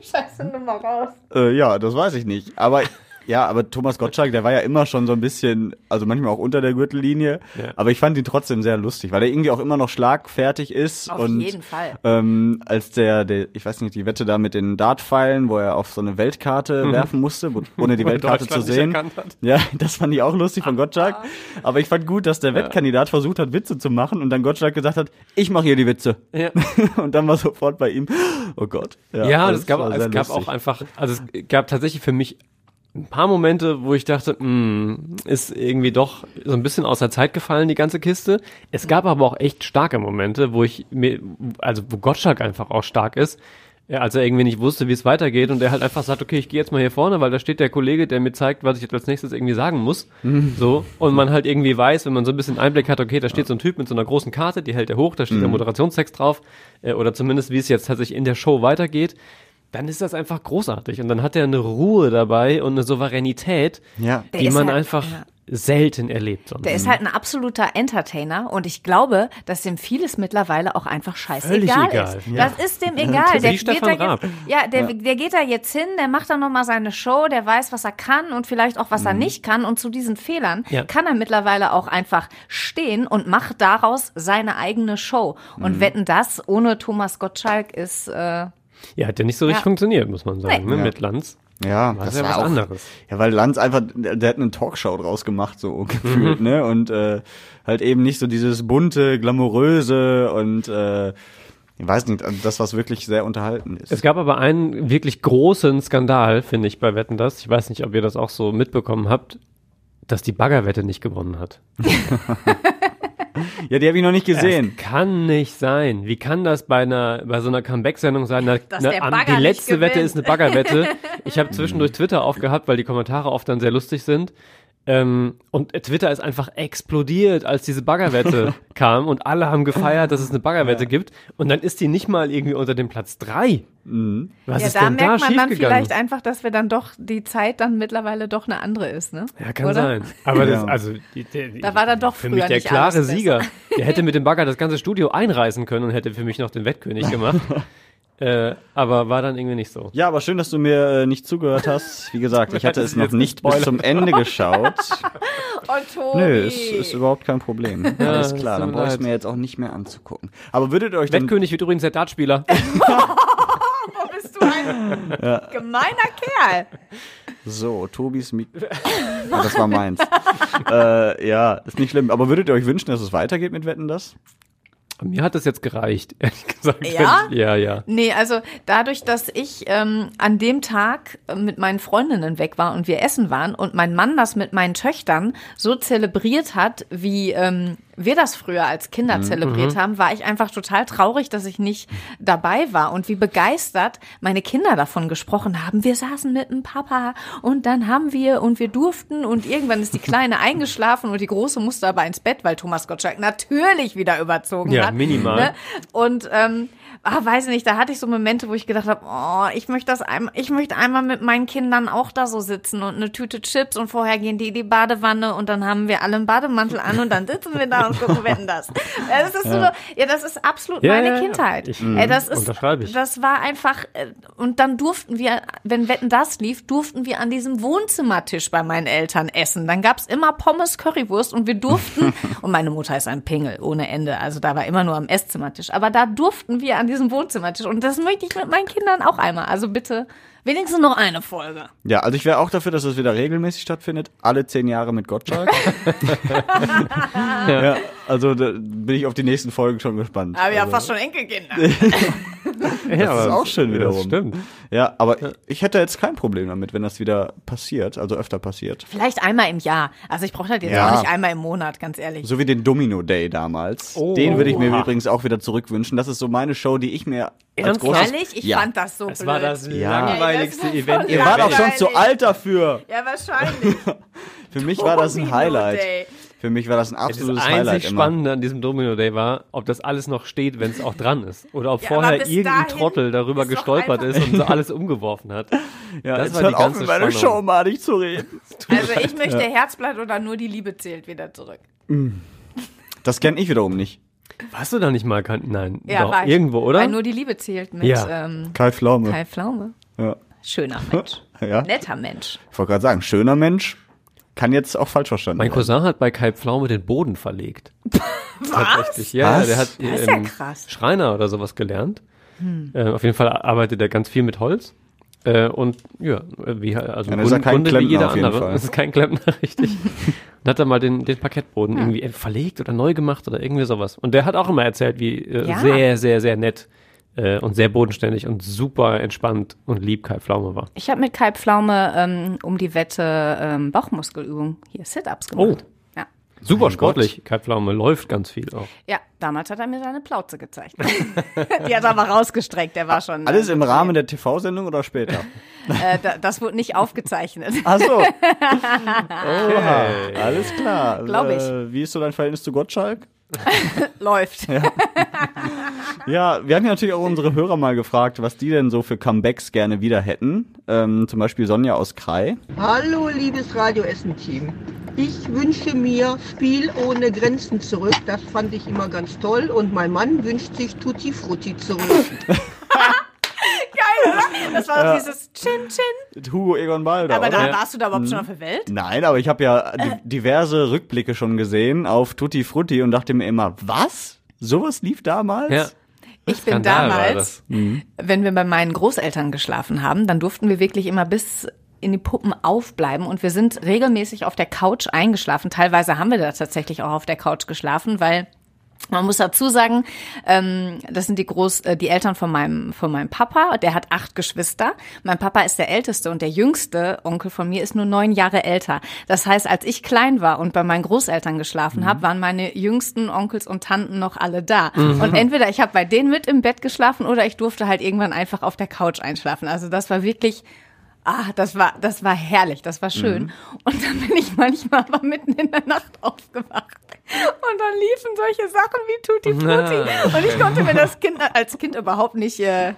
S2: scheiße Nummer raus?
S1: äh, ja, das weiß ich nicht. Aber, ja, aber Thomas Gottschalk, der war ja immer schon so ein bisschen, also manchmal auch unter der Gürtellinie,
S3: Ja.
S1: aber ich fand ihn trotzdem sehr lustig, weil er irgendwie auch immer noch schlagfertig ist.
S2: Auf
S1: und,
S2: jeden Fall.
S1: Ähm, als der, der, ich weiß nicht, die Wette da mit den Dartpfeilen, wo er auf so eine Weltkarte werfen musste, wo, ohne die Weltkarte zu sehen. Ja, das fand ich auch lustig von Gottschalk. Aber ich fand gut, dass der Wettkandidat versucht hat, Witze zu machen und dann Gottschalk gesagt hat, ich mache hier die Witze.
S3: Ja.
S1: Und dann war sofort bei ihm, oh Gott.
S3: Ja,
S1: das
S3: es gab, es gab
S1: lustig.
S3: auch einfach, also es gab tatsächlich für mich ein paar Momente, wo ich dachte, mh, ist irgendwie doch so ein bisschen aus der Zeit gefallen, die ganze Kiste. Es gab aber auch echt starke Momente, wo ich mir, also wo Gottschalk einfach auch stark ist, ja, als er irgendwie nicht wusste, wie es weitergeht und er halt einfach sagt, okay, ich gehe jetzt mal hier vorne, weil da steht der Kollege, der mir zeigt, was ich jetzt als nächstes irgendwie sagen muss. So. Und man halt irgendwie weiß, wenn man so ein bisschen Einblick hat, okay, da steht so ein Typ mit so einer großen Karte, die hält er hoch, da steht der Moderationstext drauf, äh, oder zumindest wie es jetzt tatsächlich in der Show weitergeht dann ist das einfach großartig. Und dann hat er eine Ruhe dabei und eine Souveränität,
S1: Ja.
S3: Die man
S2: halt-
S3: einfach
S2: ja.
S3: selten erlebt. sonst.
S2: Der ist halt ein absoluter Entertainer und ich glaube, dass dem vieles mittlerweile auch einfach scheißegal
S3: Völlig egal,
S2: ist.
S3: ja.
S2: Das ist dem egal. Der geht, da jetzt, ja, der, der geht da jetzt hin, der macht dann nochmal seine Show, der weiß, was er kann und vielleicht auch, was er nicht kann. Und zu diesen Fehlern
S3: Ja.
S2: kann er mittlerweile auch einfach stehen und macht daraus seine eigene Show. Und wetten das ohne Thomas Gottschalk ist, äh,
S3: ja, hat ja nicht so richtig
S2: Ja.
S3: funktioniert, muss man sagen,
S2: Nee.
S3: ne, mit Lanz.
S1: Ja,
S3: Das
S1: das
S3: ja
S1: war
S3: was
S1: auch,
S3: anderes.
S1: Ja, weil Lanz einfach, der, der hat eine Talkshow draus gemacht, so gefühlt,
S3: Mhm.
S1: ne? Und äh, halt eben nicht so dieses bunte, glamouröse und äh, ich weiß nicht, also das, was wirklich sehr unterhalten ist.
S3: Es gab aber einen wirklich großen Skandal, finde ich, bei Wetten das. Ich weiß nicht, ob ihr das auch so mitbekommen habt, dass die Baggerwette nicht gewonnen hat.
S1: ja, die habe ich noch nicht gesehen.
S3: Das kann nicht sein. Wie kann das bei einer bei so einer Comeback-Sendung sein? Na,
S2: Dass
S3: na,
S2: der
S3: am-
S2: Bagger
S3: die
S2: nicht
S3: letzte Wette ist eine Baggerwette. Ich habe zwischendurch Twitter aufgehabt, weil die Kommentare oft dann sehr lustig sind. Ähm, und Twitter ist einfach explodiert, als diese Baggerwette kam und alle haben gefeiert, dass es eine Baggerwette gibt. Und dann ist die nicht mal irgendwie unter dem Platz drei. Was
S2: ja,
S3: ist
S2: da
S3: denn
S2: merkt
S3: da
S2: man dann vielleicht einfach, dass wir dann doch die Zeit dann mittlerweile doch eine andere ist, ne?
S3: Ja, kann
S2: Oder?
S3: sein. Aber das,
S1: Ja.
S3: also, die, der,
S2: Da war dann doch
S3: für mich der
S2: nicht
S3: klare
S2: alles
S3: Sieger. Der hätte mit dem Bagger das ganze Studio einreißen können und hätte für mich noch den Wettkönig gemacht. äh, aber war dann irgendwie nicht so.
S1: Ja, aber schön, dass du mir äh, nicht zugehört hast. Wie gesagt, ich hatte es noch nicht bis
S3: gespoilert.
S1: zum Ende geschaut.
S2: Oh, Tobi.
S1: Nö, ist, ist überhaupt kein Problem. Alles
S3: es
S1: klar, dann
S3: mir
S1: brauche ich mir jetzt auch nicht mehr anzugucken. Aber würdet ihr euch
S3: Wettkönig wird übrigens der Dartspieler.
S2: Gemeiner Kerl.
S1: so, Tobis Mik ah, Das war meins. äh, ja, ist nicht schlimm. Aber würdet ihr euch wünschen, dass es weitergeht mit Wetten das?
S3: Mir hat das jetzt gereicht, ehrlich gesagt.
S2: Ja?
S3: Ich- Ja, ja.
S2: Nee, also dadurch, dass ich ähm, an dem Tag mit meinen Freundinnen weg war und wir essen waren und mein Mann das mit meinen Töchtern so zelebriert hat, wie ähm, wir das früher als Kinder zelebriert haben, war ich einfach total traurig, dass ich nicht dabei war und wie begeistert meine Kinder davon gesprochen haben. Wir saßen mit dem Papa und dann haben wir und wir durften und irgendwann ist die Kleine eingeschlafen und die Große musste aber ins Bett, weil Thomas Gottschalk natürlich wieder überzogen
S3: Ja,
S2: hat.
S3: minimal.
S2: Ne? Und ähm, ah, weiß nicht, da hatte ich so Momente, wo ich gedacht habe, oh, ich möchte das einmal, ich möchte einmal mit meinen Kindern auch da so sitzen und eine Tüte Chips und vorher gehen die in die Badewanne und dann haben wir alle einen Bademantel an und dann sitzen wir da und gucken Wetten das. Ja, das ist so, ja, das ist absolut
S3: Ja,
S2: meine
S3: ja.
S2: Kindheit.
S3: Ich-
S2: Ey, das ist,
S3: unterschreibe ich.
S2: das war einfach äh, und dann durften wir, wenn Wetten das lief, durften wir an diesem Wohnzimmertisch bei meinen Eltern essen. Dann gab's immer Pommes, Currywurst und wir durften und meine Mutter ist ein Pingel ohne Ende, also da war immer nur am Esszimmertisch, aber da durften wir an diesem Wohnzimmertisch und das möchte ich mit meinen Kindern auch einmal. Also bitte wenigstens noch eine Folge.
S1: Ja, also ich wäre auch dafür, dass es wieder regelmäßig stattfindet. Alle zehn Jahre mit Gottschalk. ja, also da bin ich auf die nächsten Folgen schon gespannt.
S2: Aber ja fast schon Enkelkinder.
S3: ja
S1: ist auch schön wiederum.
S3: Das stimmt.
S1: Ja, aber ich hätte jetzt kein Problem damit, wenn das wieder passiert, also öfter passiert.
S2: Vielleicht einmal im Jahr. Also ich brauche das jetzt
S1: Ja.
S2: auch nicht einmal im Monat, ganz ehrlich.
S1: So wie den Domino Day damals.
S3: Oh.
S1: Den würde ich mir übrigens auch wieder zurückwünschen. Das ist so meine Show, die ich mir als großes...
S2: Ehrlich? Ich
S1: ja.
S2: fand das so
S3: Das
S2: blöd.
S3: war das
S1: Ja.
S3: langweiligste
S2: das
S3: Event.
S1: Ihr wart auch schon zu alt dafür.
S2: Ja, wahrscheinlich.
S1: Für mich war das ein
S2: Domino
S1: Highlight.
S2: Day.
S1: Für mich war das ein
S3: Das
S1: absolutes
S3: einzig
S1: Highlight immer.
S3: Spannende an diesem Domino Day war, ob das alles noch steht, wenn es auch dran ist. Oder ob
S2: Ja,
S3: vorher irgendein Trottel darüber gestolpert ist und so alles umgeworfen hat.
S1: Ja,
S3: Das
S1: jetzt
S3: war die
S1: hört auf,
S3: ganze
S1: mit meiner. Show madig zu reden.
S2: Also ich möchte Herzblatt oder nur die Liebe zählt wieder zurück.
S1: Das kenne ich wiederum nicht.
S3: Warst du da nicht mal? Nein,
S2: Ja,
S3: doch,
S2: war ich.
S3: irgendwo, oder?
S2: Weil nur die Liebe zählt mit
S3: Ja.
S2: ähm,
S1: Kai Pflaume.
S2: Kai Pflaume.
S1: Ja.
S2: Schöner Mensch.
S1: ja.
S2: Netter Mensch.
S1: Ich wollte gerade sagen, schöner Mensch kann jetzt auch falsch verstanden
S3: Mein
S1: werden.
S3: Cousin hat bei Kai Pflaume den Boden verlegt. Tatsächlich. Ja,
S1: Was?
S3: der hat
S2: Das ist ja
S3: ähm,
S2: krass.
S3: Schreiner oder sowas gelernt. Äh, auf jeden Fall arbeitet er ganz viel mit Holz. Äh, und ja, wie also
S1: Ja, dann er
S3: Grunde, wie jeder
S1: auf jeden
S3: andere.
S1: Fall.
S3: Das ist kein Klempner, richtig. und hat er mal den, den Parkettboden irgendwie äh, verlegt oder neu gemacht oder irgendwie sowas. Und der hat auch immer erzählt, wie äh,
S2: Ja.
S3: sehr, sehr, sehr nett äh, und sehr bodenständig und super entspannt und lieb Kai Pflaume war.
S2: Ich habe mit Kai Pflaume ähm, um die Wette ähm, Bauchmuskelübung, hier Sit-Ups gemacht. Ja.
S3: Super
S1: Mein
S3: sportlich. Kai Pflaume läuft ganz viel auch.
S2: ja, damals hat er mir seine Plauze gezeigt. die hat er aber rausgestreckt, der war schon.
S1: Alles
S2: äh,
S1: im Rahmen der TV-Sendung oder später?
S2: Äh, da, das wurde nicht aufgezeichnet.
S1: Ach so. Oha, alles klar.
S2: Glaub ich.
S1: Äh, wie ist so dein Verhältnis zu Gottschalk?
S2: Läuft.
S1: Ja, wir haben ja natürlich auch unsere Hörer mal gefragt, was die denn so für Comebacks gerne wieder hätten. Ähm, zum Beispiel Sonja aus Krai.
S7: Hallo, liebes Radio Essen-Team. Ich wünsche mir Spiel ohne Grenzen zurück. Das fand ich immer ganz toll. Und mein Mann wünscht sich Tutti Frutti zurück.
S2: Das war doch dieses Chin Chin.
S1: Hugo Egon Balder,
S2: Aber
S1: oder?
S2: da warst du da überhaupt schon auf der Welt?
S1: Nein, aber ich habe ja di- diverse Rückblicke schon gesehen auf Tutti Frutti und dachte mir immer, was? Sowas lief damals?
S3: Ja.
S2: Ich bin
S3: Skandal
S2: damals,
S3: das.
S2: wenn wir bei meinen Großeltern geschlafen haben, dann durften wir wirklich immer bis in die Puppen aufbleiben und wir sind regelmäßig auf der Couch eingeschlafen. Teilweise haben wir da tatsächlich auch auf der Couch geschlafen, weil man muss dazu sagen, ähm, das sind die Groß, äh, die Eltern von meinem von meinem Papa. Der hat acht Geschwister. Mein Papa ist der älteste und der jüngste Onkel von mir ist nur neun Jahre älter. Das heißt, als ich klein war und bei meinen Großeltern geschlafen habe, waren meine jüngsten Onkels und Tanten noch alle da. Und entweder ich habe bei denen mit im Bett geschlafen oder ich durfte halt irgendwann einfach auf der Couch einschlafen. Also das war wirklich Ah, das war, das war herrlich, das war schön. Und dann bin ich manchmal aber mitten in der Nacht aufgewacht. Und dann liefen solche Sachen wie Tutti Frutti.
S3: Ah,
S2: Und ich konnte mir das Kind als Kind überhaupt nicht äh,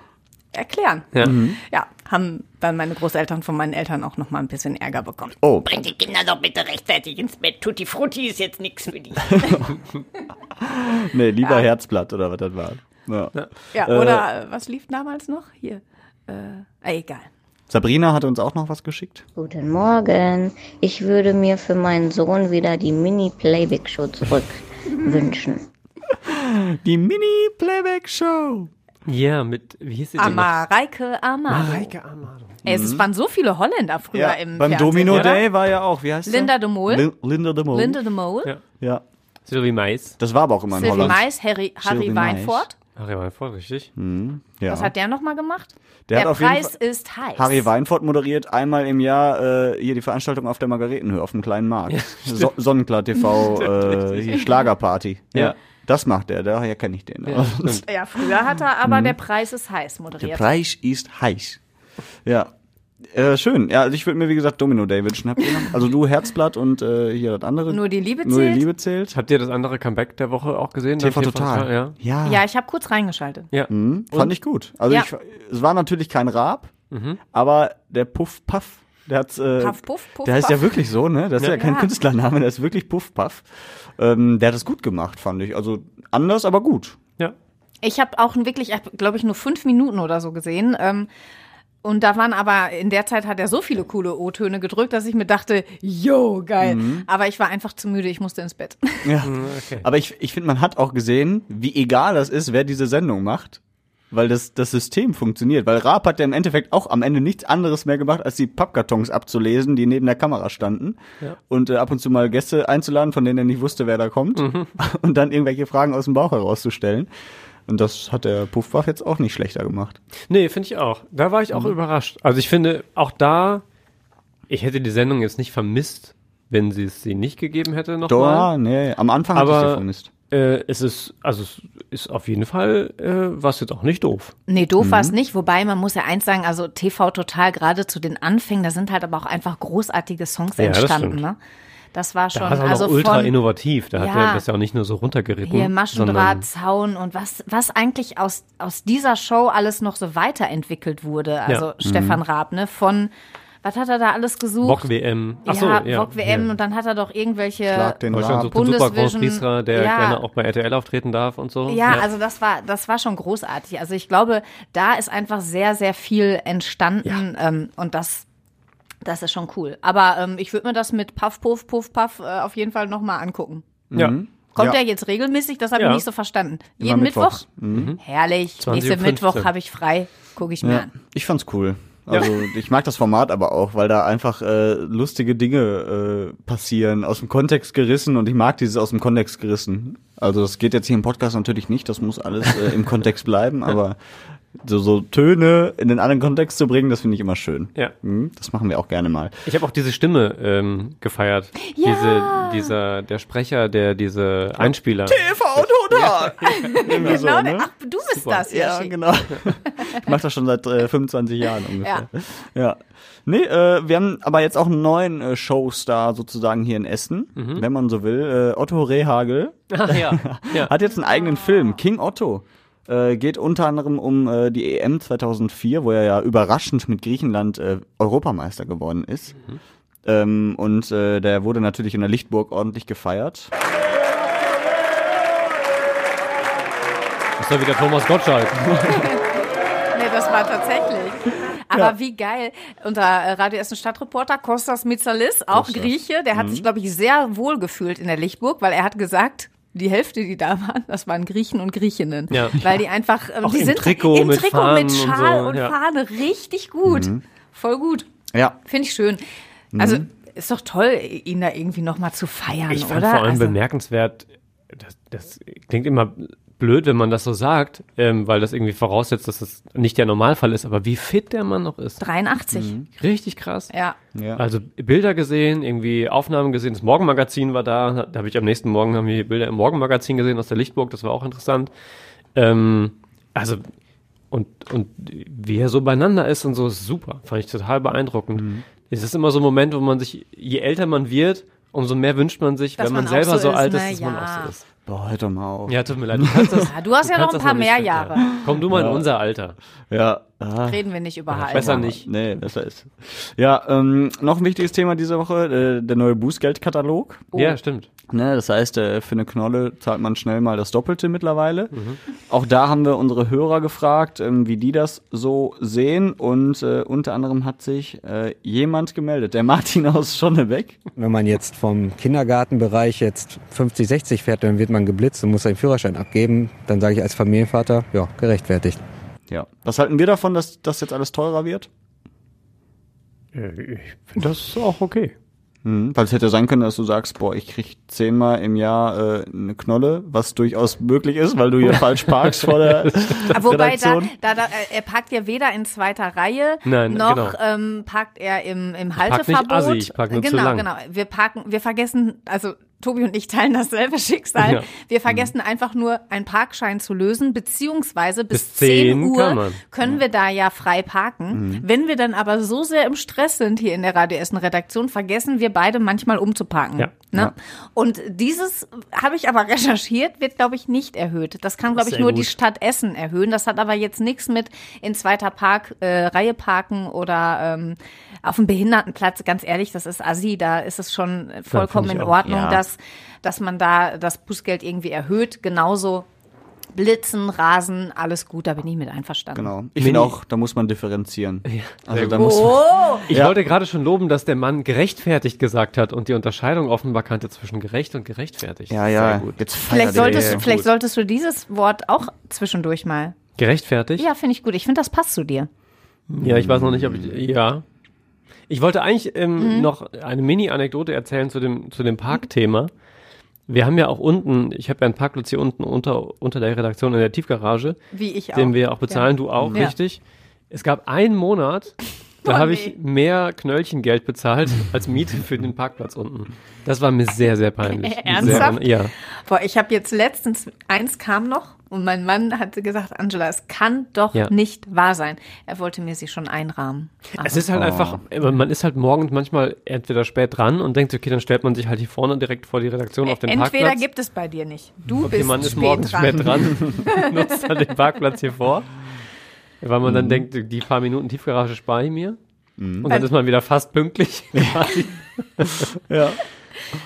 S2: erklären.
S3: Ja.
S2: Ja, haben dann meine Großeltern von meinen Eltern auch noch mal ein bisschen Ärger bekommen.
S1: Oh,
S8: Bring die Kinder doch bitte rechtzeitig ins Bett. Tutti Frutti ist jetzt nichts für die.
S1: nee, lieber Herzblatt oder was das war. Ja.
S2: Ja, oder äh, was lief damals noch? Hier. Äh, egal.
S1: Sabrina hat uns auch noch was geschickt.
S9: Guten Morgen. Ich würde mir für meinen Sohn wieder die Mini-Playback-Show zurückwünschen.
S1: Die Mini-Playback-Show.
S3: Ja, mit, wie hieß sie denn?
S2: Amareike Amado.
S3: Mareike Amado.
S2: Ey, es waren so viele Holländer früher
S1: Ja,
S2: im
S1: beim
S2: Fernsehen,
S1: Domino
S2: oder?
S1: Day war ja auch, wie heißt?
S2: Linda de Mol.
S1: Lin Linda de Mol.
S2: Linda de Mol.
S3: Ja.
S1: Ja.
S3: Sylvie Mais.
S1: Das war aber auch immer in
S2: Sylvie
S1: Holland.
S2: Mais, Harry, Harry
S1: Sylvie Mais.
S2: Weinfurt.
S3: Ja, war voll richtig.
S1: Ja.
S2: Was hat der nochmal gemacht?
S1: Der hat auf jeden
S2: Preis
S1: Fall-
S2: ist heiß.
S1: Harry Weinfurt moderiert einmal im Jahr äh, hier die Veranstaltung auf der Margaretenhöhe auf dem kleinen Markt. so Sonnenklar TV, äh, hier Schlagerparty.
S3: Ja.
S1: Das macht er, daher kenne ich den.
S3: Ja.
S2: Ja, früher hat er aber Der Preis ist heiß
S1: der
S2: moderiert.
S1: Preis ist heiß. Ja. Äh, schön. Ja, also ich würde mir, wie gesagt, Domino Day wünschen. Habt ihr noch? Also du Herzblatt und äh, hier das andere.
S2: Nur die Liebe
S1: Nur die
S2: zählt?
S1: Liebe zählt.
S3: Habt ihr das andere Comeback der Woche auch gesehen?
S1: TV
S3: Das
S1: Total.
S3: Ja.
S1: Ja.
S2: Ja, ich habe kurz reingeschaltet.
S3: ja.
S1: Mhm, fand ich gut. Also
S2: Ja.
S1: ich, es war natürlich kein Raab,
S3: Mhm.
S1: aber der Puff Puff, der hat äh,
S2: Puff, Puff, Puff,
S1: der heißt ja
S2: Puff.
S1: wirklich so, ne? Das ist ja,
S3: Ja.
S1: kein
S2: Ja.
S1: Künstlername, der ist wirklich Puff Puff. Ähm, der hat es gut gemacht, fand ich. Also anders, aber gut.
S3: ja.
S2: Ich habe auch wirklich, glaube ich, nur fünf Minuten oder so gesehen. Ähm, und da waren aber, in der Zeit hat er so viele coole O-Töne gedrückt, dass ich mir dachte, yo, geil. Aber ich war einfach zu müde, ich musste ins Bett.
S1: Ja.
S3: okay.
S1: Aber ich, ich finde, man hat auch gesehen, wie egal das ist, wer diese Sendung macht. Weil das, das System funktioniert. Weil Raab hat ja im Endeffekt auch am Ende nichts anderes mehr gemacht, als die Pappkartons abzulesen, die neben der Kamera standen. Und äh, ab und zu mal Gäste einzuladen, von denen er nicht wusste, wer da kommt. Und dann irgendwelche Fragen aus dem Bauch herauszustellen. Und das hat der Puffwaff jetzt auch nicht schlechter gemacht.
S3: Nee, finde ich auch. Da war ich
S1: Mhm.
S3: auch überrascht. Also ich finde, auch da, ich hätte die Sendung jetzt nicht vermisst, wenn sie es sie nicht gegeben hätte noch mal.
S1: Da, nee, am Anfang hatte ich
S3: Aber
S1: sie vermisst.
S3: äh, es ist, also es ist auf jeden Fall, äh, war es jetzt auch nicht doof.
S2: Nee, doof war es
S1: Mhm.
S2: nicht. Wobei, man muss ja eins sagen, also TV Total, gerade zu den Anfängen, da sind halt aber auch einfach großartige Songs
S3: Ja,
S2: entstanden. ne? Das war schon,
S3: Da war auch
S2: also
S3: ultra
S2: von
S3: innovativ. Da hat
S2: Ja.
S3: er das ja auch nicht nur so runtergeritten.
S2: hier Maschendraht, Zaun und was, was eigentlich aus, aus dieser Show alles noch so weiterentwickelt wurde. Also
S3: Ja.
S2: Stefan Raab, ne? Von, was hat er da alles gesucht?
S3: Bock WM. Ach so,
S2: ja,
S3: ja.
S2: Bock WM
S3: Ja.
S2: und dann hat er doch irgendwelche.
S1: Schlag den
S3: Deutschland sucht Super Prixer, der
S2: ja.
S3: gerne auch bei RTL auftreten darf und so.
S2: Ja, also das war, das war schon großartig. Also ich glaube, da ist einfach sehr, sehr viel entstanden ähm, und das, das ist schon cool. Aber ähm, ich würde mir das mit Puff, Puff, Puff, Puff äh, auf jeden Fall nochmal angucken.
S3: ja.
S2: Kommt
S1: Ja.
S2: der jetzt regelmäßig? Das habe
S3: Ja.
S2: ich nicht so verstanden.
S1: Immer
S2: Jeden Mittwoch?
S1: mittwochs.
S3: Mhm.
S2: Herrlich.
S3: 20.15
S2: Nächste Mittwoch habe ich frei. Gucke ich mir
S1: Ja,
S2: an.
S1: ich fand's cool. Also ich mag das Format aber auch, weil da einfach äh, lustige Dinge äh, passieren, aus dem Kontext gerissen und ich mag dieses aus dem Kontext gerissen. Also das geht jetzt hier im Podcast natürlich nicht, das muss alles äh, im Kontext bleiben, aber so, so Töne in den anderen Kontext zu bringen, das finde ich immer schön.
S3: Ja.
S1: Mhm, Das machen wir auch gerne mal.
S3: Ich habe auch diese Stimme ähm, gefeiert.
S2: Ja.
S3: Diese, dieser, der Sprecher, der diese Einspieler.
S1: TV Total!
S2: Genau,
S1: so,
S2: der,
S1: ne?
S2: ach, du bist
S3: Super.
S2: das,
S1: Ja,
S2: Yoshi.
S1: genau. Ich mache das schon seit äh, 25 Jahren ungefähr. Ja. Nee, äh, wir haben aber jetzt auch einen neuen äh, Showstar sozusagen hier in Essen, wenn man so will. Äh, Otto Rehagel
S3: Ach ja. ja.
S1: hat jetzt einen eigenen Film, King Otto. Äh, geht unter anderem um äh, die EM 2004, wo er ja überraschend mit Griechenland äh, Europameister geworden ist. Ähm, und äh, der wurde natürlich in der Lichtburg ordentlich gefeiert.
S3: Das war wieder Thomas Gottschalk.
S2: Nee, das war tatsächlich. Aber wie geil. Unser äh, Radio Essen Stadtreporter Kostas Mitsalis, auch. Grieche, der
S3: Mhm.
S2: hat sich, glaube ich, sehr wohl gefühlt in der Lichtburg, weil er hat gesagt, die Hälfte, die da waren, das waren Griechen und Griechinnen.
S3: Ja.
S2: Weil die einfach, ähm,
S3: Auch
S2: die
S3: im
S2: sind
S3: Trikot
S2: im
S3: mit
S2: Trikot
S3: Fahnen
S2: mit
S3: und
S2: Schal
S3: so,
S2: und,
S3: ja.
S2: Fahne richtig gut. Voll gut.
S1: Ja,
S2: Finde ich schön. Also, ist doch toll, ihn da irgendwie nochmal zu feiern,
S3: Ich fand
S2: oder?
S3: vor allem
S2: also,
S3: bemerkenswert, das, das klingt immer blöd, wenn man das so sagt, ähm, weil das irgendwie voraussetzt, dass das nicht der Normalfall ist, aber wie fit der Mann noch ist.
S2: 83.
S3: Richtig krass.
S2: Ja.
S1: ja.
S3: Also Bilder gesehen, irgendwie Aufnahmen gesehen, das Morgenmagazin war da, da habe ich am nächsten Morgen haben wir Bilder im Morgenmagazin gesehen aus der Lichtburg, das war auch interessant. Ähm, also und, und wie er so beieinander ist und so, ist super. Fand ich total beeindruckend.
S2: Mhm.
S3: Es ist immer so ein Moment, wo man sich, je älter man wird, umso mehr wünscht man sich,
S2: Dass
S3: wenn man,
S2: man
S3: selber
S2: so
S3: so
S2: ist,
S3: alt
S2: ne?
S3: ist, dass man
S2: Ja.
S3: auch so ist.
S1: Boah, hört doch mal auf.
S3: Ja, tut mir leid. Du, kannst das,
S2: Ja, du hast ja
S3: kannst
S2: noch ein paar
S3: nicht
S2: mehr Jahre.
S3: Ja. Komm du mal in
S1: Ja.
S3: unser Alter.
S1: Ja. Ah.
S2: Reden wir nicht über Alter.
S3: Besser nicht.
S1: Nee, besser ist. Ja, ähm, noch ein wichtiges Thema diese Woche, äh, der neue Bußgeldkatalog.
S3: Ja, stimmt.
S1: Ne, das heißt, äh, für eine Knolle zahlt man schnell mal das Doppelte mittlerweile.
S3: Mhm.
S1: Auch da haben wir unsere Hörer gefragt, ähm, wie die das so sehen. Und äh, unter anderem hat sich äh, jemand gemeldet, der Martin aus Schonnebeck.
S10: Wenn man jetzt vom Kindergartenbereich jetzt 50, 60 fährt, dann wird man geblitzt und muss seinen Führerschein abgeben. Dann sage ich als Familienvater, ja, gerechtfertigt.
S1: Ja. Was halten wir davon, dass das jetzt alles teurer wird?
S3: Ich finde das auch okay.
S1: Mhm, weil es hätte sein können, dass du sagst, boah, ich krieg zehnmal im Jahr äh, eine Knolle, was durchaus möglich ist, weil du hier falsch parkst vor der
S2: Wobei da, da, da, äh, er parkt ja weder in zweiter Reihe
S3: Nein,
S2: noch
S3: genau.
S2: ähm, parkt er im, im
S3: park nicht
S2: Halteverbot.
S3: assi, ich park nur zu
S2: genau,
S3: lang.
S2: genau. Wir parken, wir vergessen, also Tobi und ich teilen dasselbe Schicksal.
S3: Ja.
S2: Wir vergessen einfach nur einen Parkschein zu lösen, beziehungsweise bis,
S3: Bis
S2: 10
S3: 10
S2: Uhr können wir da ja frei parken. Wenn wir dann aber so sehr im Stress sind hier in der Radio Essen Redaktion, vergessen wir beide manchmal umzuparken.
S3: Ja.
S2: Ne? Und dieses habe ich aber recherchiert, wird glaube ich nicht erhöht. Das kann glaube ich nur
S3: gut.
S2: die Stadt Essen erhöhen. Das hat aber jetzt nichts mit in zweiter Park äh, Reihe parken oder ähm, auf dem Behindertenplatz. Ganz ehrlich, das ist Assi. Da ist es schon vollkommen in
S3: ich auch,
S2: Ordnung,
S1: ja.
S2: dass man da das Bußgeld irgendwie erhöht. Genauso Blitzen, Rasen, alles gut. Da bin ich mit einverstanden.
S1: Genau. Ich finde auch, da muss man differenzieren. also
S3: sehr
S1: da
S3: gut.
S1: muss
S2: Oh,
S3: Ich
S1: Ja.
S3: wollte gerade schon loben, dass der Mann gerechtfertigt gesagt hat und die Unterscheidung offenbar kannte zwischen gerecht und gerechtfertigt.
S1: ja, ja,
S3: Sehr gut.
S1: jetzt
S2: vielleicht solltest, du, vielleicht solltest du dieses Wort auch zwischendurch mal.
S3: Gerechtfertigt?
S2: Ja, finde ich gut. Ich finde, das passt zu dir.
S3: Ja, ich weiß noch nicht, ob ich. Ja. Ich wollte eigentlich ähm,
S2: Mhm.
S3: noch eine Mini-Anekdote erzählen zu dem, zu dem Parkthema. Wir haben ja auch unten, ich habe ja einen Parkplatz hier unten unter, unter der Redaktion in der Tiefgarage,
S2: Wie ich auch.
S3: den wir auch bezahlen,
S2: Ja.
S3: du auch,
S2: Ja.
S3: richtig. Es gab einen Monat, da
S2: Oh,
S3: habe
S2: nee.
S3: ich mehr Knöllchengeld bezahlt als Miete für den Parkplatz unten. Das war mir sehr, sehr peinlich.
S2: Ernsthaft?
S3: Sehr, ja.
S2: Boah, ich habe jetzt letztens, eins kam noch und mein Mann hatte gesagt, Angela, es kann doch
S3: Ja.
S2: nicht wahr sein. Er wollte mir sie schon einrahmen.
S3: Es ist halt einfach, man ist halt morgens manchmal entweder spät dran und denkt, okay, dann stellt man sich halt hier vorne direkt vor die Redaktion auf den
S2: Entweder
S3: Parkplatz.
S2: gibt es bei dir nicht. Du
S3: Okay,
S2: bist
S3: man ist
S2: spät
S3: morgens
S2: dran.
S3: spät dran, nutzt dann den Parkplatz hier vor, weil man
S2: Mhm.
S3: dann denkt, die paar Minuten Tiefgarage spare ich mir.
S2: Mhm.
S3: Und dann ist man wieder fast pünktlich. quasi.
S1: Ja.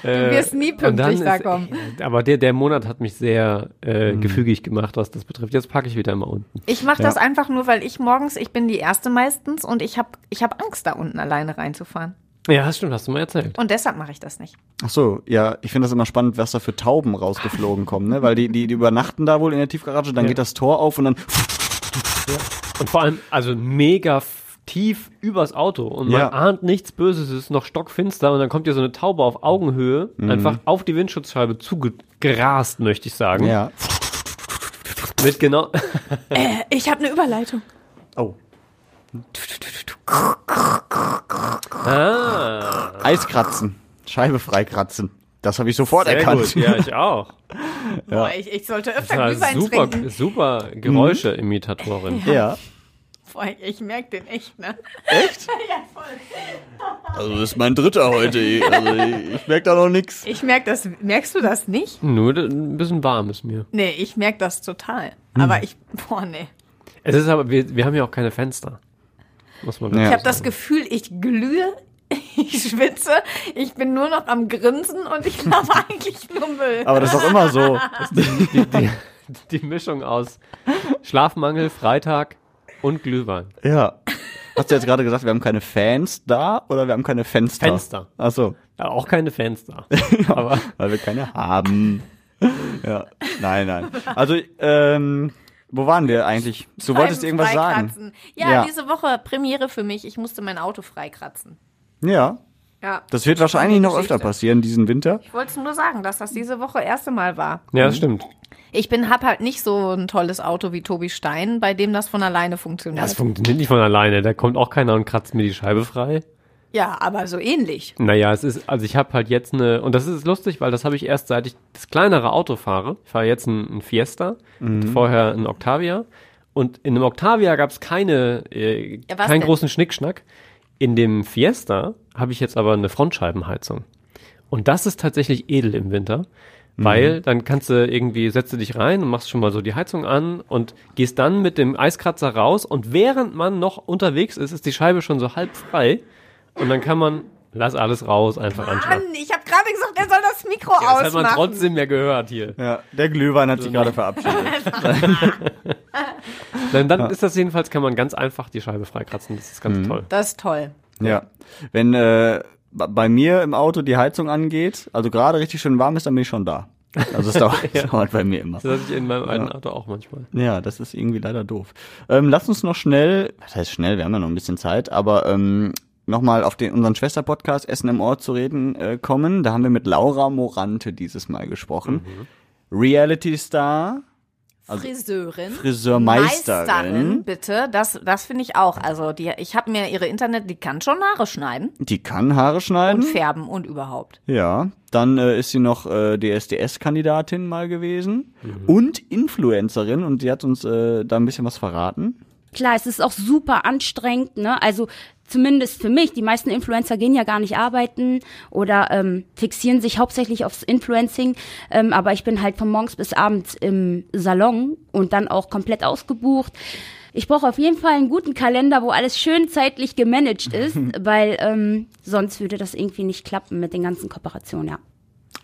S2: Du wirst nie pünktlich da kommen.
S3: Aber der, der Monat hat mich sehr äh,
S1: Mhm.
S3: gefügig gemacht, was das betrifft. Jetzt packe ich wieder mal unten.
S2: Ich mache das einfach nur, weil ich morgens, ich bin die Erste meistens und ich habe ich hab Angst, da unten alleine reinzufahren.
S3: Ja, das stimmt, hast du mal erzählt.
S2: Und deshalb mache ich das nicht.
S1: Ach so, ja, ich finde das immer spannend, was da für Tauben rausgeflogen kommen, ne? Weil die, die, die übernachten da wohl in der Tiefgarage, dann
S3: Ja.
S1: geht das Tor auf und dann
S3: Und vor allem, also mega tief übers Auto und man
S1: Ja.
S3: ahnt nichts Böses, es ist noch stockfinster und dann kommt dir so eine Taube auf Augenhöhe
S1: Mhm.
S3: einfach auf die Windschutzscheibe zugerast, möchte ich sagen.
S1: ja.
S3: Mit genau.
S2: Äh, ich habe eine Überleitung.
S1: Oh.
S3: ah,
S1: Eiskratzen. Scheibe freikratzen. Das habe ich sofort
S3: sehr
S1: erkannt.
S3: gut. Ja, ich auch.
S2: Boah, ich, ich sollte
S3: Das
S2: öfter
S3: war
S2: Glühwein
S3: super,
S2: trinken.
S3: super Geräusche-Imitatorin.
S1: Ja.
S2: Boah, ich, merke den echt, ne?
S1: Also das ist mein dritter heute. Also ich, ich merke da noch nix.
S2: Ich merke das. Merkst du das nicht?
S3: Nur ein bisschen warm ist mir.
S2: Nee, ich merke das total.
S3: Hm.
S2: Aber ich, boah, nee.
S3: Es ist aber, wir, wir haben ja auch keine Fenster. Muss man
S1: Ja.
S2: Ich habe das. Gefühl, ich glühe, ich schwitze, ich bin nur noch am Grinsen und ich glaube eigentlich nur Müll.
S1: Aber das ist doch immer so.
S3: die, die, die Mischung aus Schlafmangel, Freitag und Glühwein.
S1: Ja. Hast du jetzt gerade gesagt, wir haben keine Fans da oder wir haben keine Fenster?
S3: Fenster.
S1: Ach so.
S3: Ja, auch keine Fenster. Aber
S1: Weil wir keine haben. Ja. Nein, nein. Also, ähm, wo waren wir eigentlich? Du wolltest irgendwas sagen.
S2: Ja,
S1: Ja.
S2: diese Woche Premiere für mich. Ich musste mein Auto freikratzen.
S1: Ja.
S2: Ja.
S1: Das wird wahrscheinlich noch öfter passieren diesen Winter.
S2: Ich wollte nur sagen, dass das diese Woche erste Mal war.
S3: ja, das stimmt.
S2: Ich bin hab halt nicht so ein tolles Auto wie Tobi Stein, bei dem das von alleine funktioniert.
S3: Das funktioniert nicht von alleine. Da kommt auch keiner und kratzt mir die Scheibe frei.
S2: ja, aber so ähnlich.
S3: Naja, es ist, also ich habe halt jetzt eine, und das ist lustig, weil das habe ich erst seit ich das kleinere Auto fahre. Ich fahre jetzt ein, ein Fiesta,
S1: Mhm.
S3: vorher ein Octavia. Und in einem Octavia gab es keine, äh,
S2: Ja,
S3: keinen
S2: denn?
S3: großen Schnickschnack. In dem Fiesta habe ich jetzt aber eine Frontscheibenheizung. Und das ist tatsächlich edel im Winter, weil dann kannst du irgendwie, setzt du dich rein und machst schon mal so die Heizung an und gehst dann mit dem Eiskratzer raus und während man noch unterwegs ist, ist die Scheibe schon so halb frei und dann kann man, lass alles raus, einfach
S2: Mann,
S3: anschauen.
S2: ich habe gerade gesagt, er soll das Mikro
S3: Ja, das hat man
S2: ausmachen.
S3: trotzdem ja gehört hier.
S1: Ja, der Glühwein hat sich gerade verabschiedet.
S3: Dann, dann ist das jedenfalls, kann man ganz einfach die Scheibe freikratzen. Das ist ganz toll.
S2: Das ist toll.
S1: Ja. Wenn äh, bei mir im Auto die Heizung angeht, also gerade richtig schön warm ist, dann bin ich schon da. Also es dauert, es dauert bei mir immer.
S3: Das hatte ich in meinem alten Auto auch manchmal.
S1: Ja, das ist irgendwie leider doof. Ähm, lass uns noch schnell, was heißt schnell, wir haben ja noch ein bisschen Zeit, aber ähm, nochmal auf den unseren Schwesterpodcast Essen im Ort zu reden äh, kommen. Da haben wir mit Laura Morante dieses Mal gesprochen. Reality Star, Also
S2: Friseurin.
S1: Friseurmeisterin.
S2: Meisterin, bitte. Das, das finde ich auch. Also die, ich habe mir ihre Internet, die kann schon Haare schneiden
S1: die kann Haare schneiden.
S2: und färben und überhaupt.
S1: Ja, dann äh, ist sie noch äh, DSDS-Kandidatin mal gewesen und Influencerin und sie hat uns äh, da ein bisschen was verraten.
S11: Klar, es ist auch super anstrengend, ne? Also zumindest für mich, die meisten Influencer gehen ja gar nicht arbeiten oder ähm, fixieren sich hauptsächlich aufs Influencing, ähm, aber ich bin halt von morgens bis abends im Salon und dann auch komplett ausgebucht. Ich brauche auf jeden Fall einen guten Kalender, wo alles schön zeitlich gemanagt ist, weil ähm, sonst würde das irgendwie nicht klappen mit den ganzen Kooperationen, ja.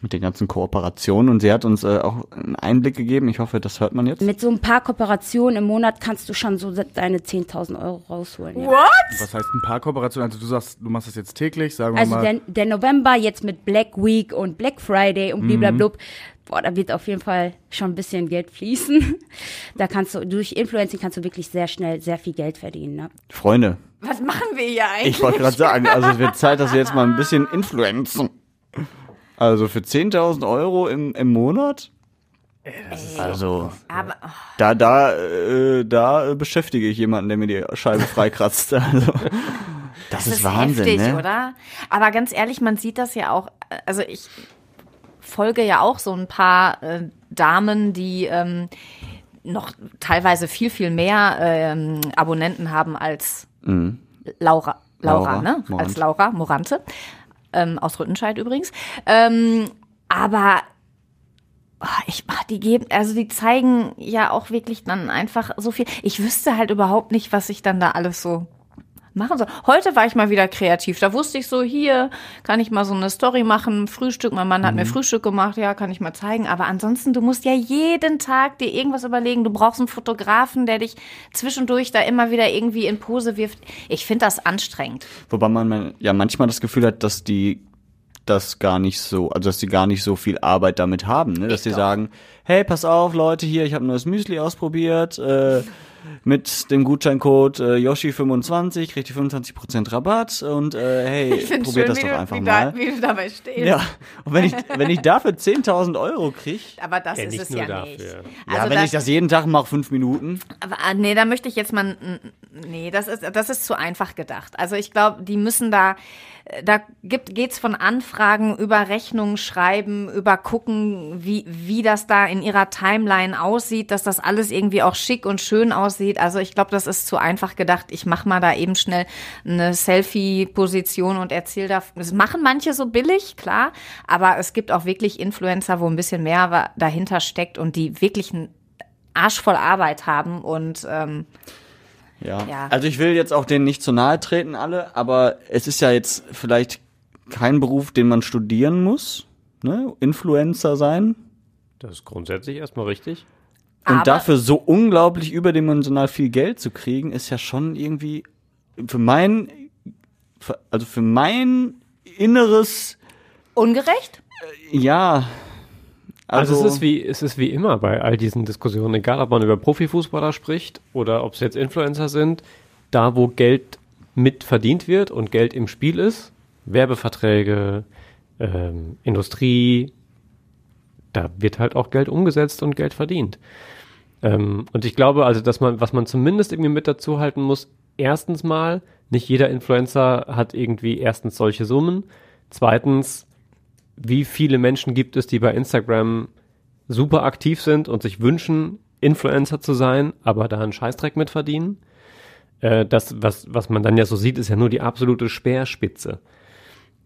S1: Mit den ganzen Kooperationen und sie hat uns äh, auch einen Einblick gegeben. Ich hoffe, das hört man jetzt.
S11: Mit so ein paar Kooperationen im Monat kannst du schon so deine 10.000 Euro rausholen. Ja.
S12: Was heißt ein paar Kooperationen? Also du sagst, du machst das jetzt täglich, sagen wir
S11: Also
S12: mal.
S11: der, der November jetzt mit Black Week und Black Friday und blablabla. Boah, da wird auf jeden Fall schon ein bisschen Geld fließen. Da kannst du, durch Influencing kannst du wirklich sehr schnell sehr viel Geld verdienen. Ne?
S1: Freunde,
S2: Was machen wir hier eigentlich?
S1: ich wollte gerade sagen, also es wird Zeit, dass wir jetzt mal ein bisschen influenzen. Also für 10.000 Euro im, im Monat? Also,
S2: Aber oh,
S1: da, da, äh, da äh, beschäftige ich jemanden, der mir die Scheibe freikratzt. Also, das, ist, Wahnsinn,
S2: heftig,
S1: ne?
S2: oder? Aber ganz ehrlich, man sieht das ja auch. Also ich folge ja auch so ein paar äh, Damen, die ähm, noch teilweise viel, viel mehr ähm, Abonnenten haben als
S1: Mhm.
S2: Laura. Laura,
S1: Laura
S2: ne?
S1: Morant.
S2: Als Laura Morante. Ähm, aus Rüttenscheid übrigens. Ähm, aber ich, die geben, also die zeigen ja auch wirklich dann einfach so viel. Ich wüsste halt überhaupt nicht, was ich dann da alles so machen soll. Heute war ich mal wieder kreativ. Da wusste ich so, hier kann ich mal so eine Story machen, Frühstück. Mein Mann hat
S1: Mhm.
S2: mir Frühstück gemacht, ja, kann ich mal zeigen. Aber ansonsten, du musst ja jeden Tag dir irgendwas überlegen. Du brauchst einen Fotografen, der dich zwischendurch da immer wieder irgendwie in Pose wirft. Ich finde das anstrengend.
S1: Wobei man ja manchmal das Gefühl hat, dass die das gar nicht so, also dass die gar nicht so viel Arbeit damit haben, ne? dass sie sagen, hey, pass auf, Leute, hier, ich habe ein neues Müsli ausprobiert, äh, mit dem Gutscheincode äh, Yoshi25 kriegt ihr 25% Rabatt und äh, hey, probiert
S2: schön,
S1: das
S2: wie
S1: doch
S2: du,
S1: einfach
S2: wie,
S1: mal.
S2: Da, wie du dabei stehst.
S1: ja, und wenn ich, wenn ich dafür 10.000 Euro kriege,
S2: Aber das
S3: Ja,
S2: ist
S3: nicht
S2: es
S3: nur
S2: ja
S3: dafür.
S2: nicht.
S1: ja,
S2: Also
S1: wenn
S2: da-
S1: ich das jeden Tag mache, fünf Minuten,
S2: Aber ah, nee, da möchte ich jetzt mal, nee, das ist, das ist zu einfach gedacht. Also ich glaube, die müssen da, da gibt, geht's von Anfragen über Rechnungen schreiben, über gucken, wie, wie das da in ihrer Timeline aussieht, dass das alles irgendwie auch schick und schön aussieht. Also ich glaube, das ist zu einfach gedacht. Ich mache mal da eben schnell eine Selfie-Position und erzähle da. Das machen manche so billig, klar, aber es gibt auch wirklich Influencer, wo ein bisschen mehr dahinter steckt und die wirklich einen Arsch voll Arbeit haben und ähm,
S1: Ja.
S2: Ja.
S1: Also ich will jetzt auch denen nicht zu nahe treten, alle, aber es ist ja jetzt vielleicht kein Beruf, den man studieren muss, ne? Influencer sein.
S3: Das ist grundsätzlich erstmal richtig.
S1: Und
S2: Aber-
S1: dafür so unglaublich überdimensional viel Geld zu kriegen, ist ja schon irgendwie für mein, also für mein inneres,
S2: ungerecht.
S1: ja.
S3: Also, es ist wie es ist wie immer bei all diesen Diskussionen, egal ob man über Profifußballer spricht oder ob es jetzt Influencer sind, da wo Geld mit verdient wird und Geld im Spiel ist, Werbeverträge, ähm, Industrie, da wird halt auch Geld umgesetzt und Geld verdient. Ähm, und ich glaube also, dass man, was man zumindest irgendwie mit dazu halten muss, erstens mal, nicht jeder Influencer hat irgendwie erstens solche Summen, zweitens, wie viele Menschen gibt es, die bei Instagram super aktiv sind und sich wünschen, Influencer zu sein, aber da einen Scheißdreck mit verdienen. Äh, das, was, was man dann ja so sieht, ist ja nur die absolute Speerspitze.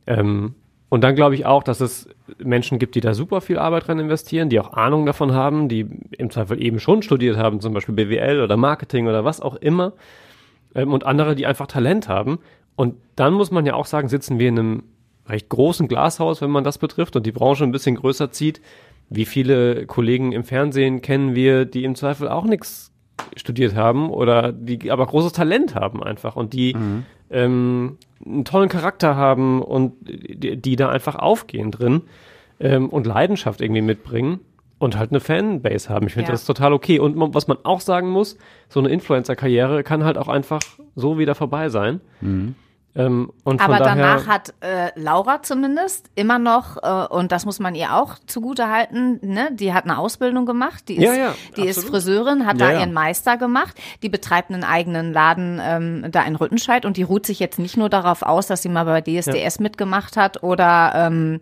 S3: Ähm, und dann glaube ich auch, dass es Menschen gibt, die da super viel Arbeit rein investieren, die auch Ahnung davon haben, die im Zweifel eben schon studiert haben, zum Beispiel BWL oder Marketing oder was auch immer. Ähm, und andere, die einfach Talent haben. Und dann muss man ja auch sagen, sitzen wir in einem recht großen Glashaus, wenn man das betrifft und die Branche ein bisschen größer zieht. Wie viele Kollegen im Fernsehen kennen wir, die im Zweifel auch nichts studiert haben oder die aber großes Talent haben einfach und die
S1: Mhm.
S3: Ähm, einen tollen Charakter haben und die, die da einfach aufgehen drin ähm, und Leidenschaft irgendwie mitbringen und halt eine Fanbase haben. Ich finde
S2: Ja.
S3: das total okay. Und man, was man auch sagen muss, so eine Influencer-Karriere kann halt auch einfach so wieder vorbei sein. Ähm,
S2: Aber danach hat äh, Laura zumindest immer noch, äh, und das muss man ihr auch zugute halten, ne, die hat eine Ausbildung gemacht, die ist,
S3: Ja, ja,
S2: die ist. Friseurin, hat
S1: Ja,
S2: da ihren Meister gemacht, die betreibt einen eigenen Laden ähm, da in Rüttenscheid und die ruht sich jetzt nicht nur darauf aus, dass sie mal bei DSDS mitgemacht hat oder ähm,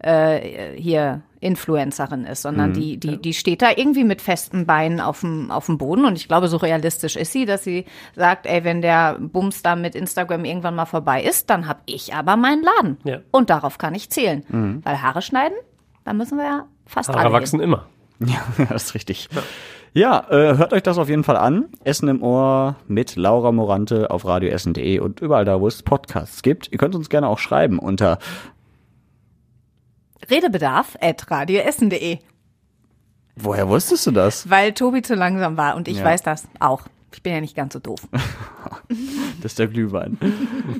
S2: äh, hier Influencerin ist,
S3: Mhm.
S2: sondern die, die, die steht da irgendwie mit festen Beinen auf dem, auf dem Boden und ich glaube, so realistisch ist sie, dass sie sagt, ey, wenn der Bums da mit Instagram irgendwann mal vorbei ist, dann hab ich aber meinen Laden.
S3: Ja.
S2: Und darauf kann ich zählen. Weil Haare schneiden, da müssen wir ja fast
S3: Haare
S2: alle
S3: wachsen immer.
S1: Ja, das ist richtig. Ja, äh, hört euch das auf jeden Fall an. Essen im Ohr mit Laura Morante auf radioessen.de und überall da, wo es Podcasts gibt. Ihr könnt uns gerne auch schreiben unter
S2: Redebedarf at radioessen.de,
S1: Woher wusstest du das?
S2: weil Tobi zu langsam war und ich
S1: Ja.
S2: weiß das auch. Ich bin ja nicht ganz so doof.
S1: Das ist der Glühwein.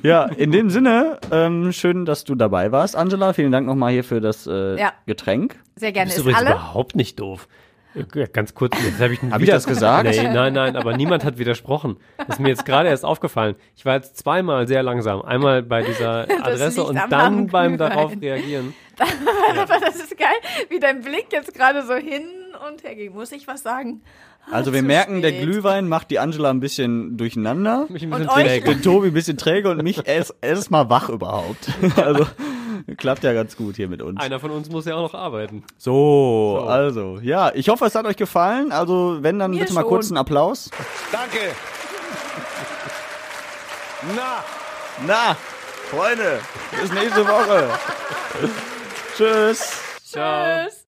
S1: ja, in dem Sinne, ähm, schön, dass du dabei warst, Angela. Vielen Dank nochmal hier für das äh,
S2: Ja.
S1: Getränk.
S2: Sehr
S3: Du
S2: gerne.
S3: bist
S2: Ist
S3: übrigens
S2: alle?
S3: überhaupt nicht doof. Ganz kurz, jetzt habe ich,
S1: Hab ich das gesagt?
S3: Nee, nein, nein, aber niemand hat widersprochen. Das ist mir jetzt gerade erst aufgefallen. Ich war jetzt zweimal sehr langsam. Einmal bei dieser Adresse und dann beim darauf reagieren.
S2: Aber das ist geil, wie dein Blick jetzt gerade so hin und her ging. Muss ich was sagen?
S1: Also wir
S2: zu
S1: merken, der
S2: spät.
S1: Glühwein macht die Angela ein bisschen durcheinander.
S3: Mich ein
S2: Und
S3: bisschen
S2: euch?
S3: träge.
S1: Den Tobi ein bisschen träge und mich erst, erst mal wach überhaupt. Also klappt ja ganz gut hier mit uns.
S3: Einer von uns muss ja auch noch arbeiten.
S1: So, also, ja, ich hoffe, es hat euch gefallen. Also, wenn, dann
S2: Mir
S1: bitte mal
S2: schon.
S1: kurz einen Applaus.
S6: Danke. Na,
S1: Na, Freunde, bis nächste Woche. Tschüss.
S3: Ciao.
S2: Tschüss.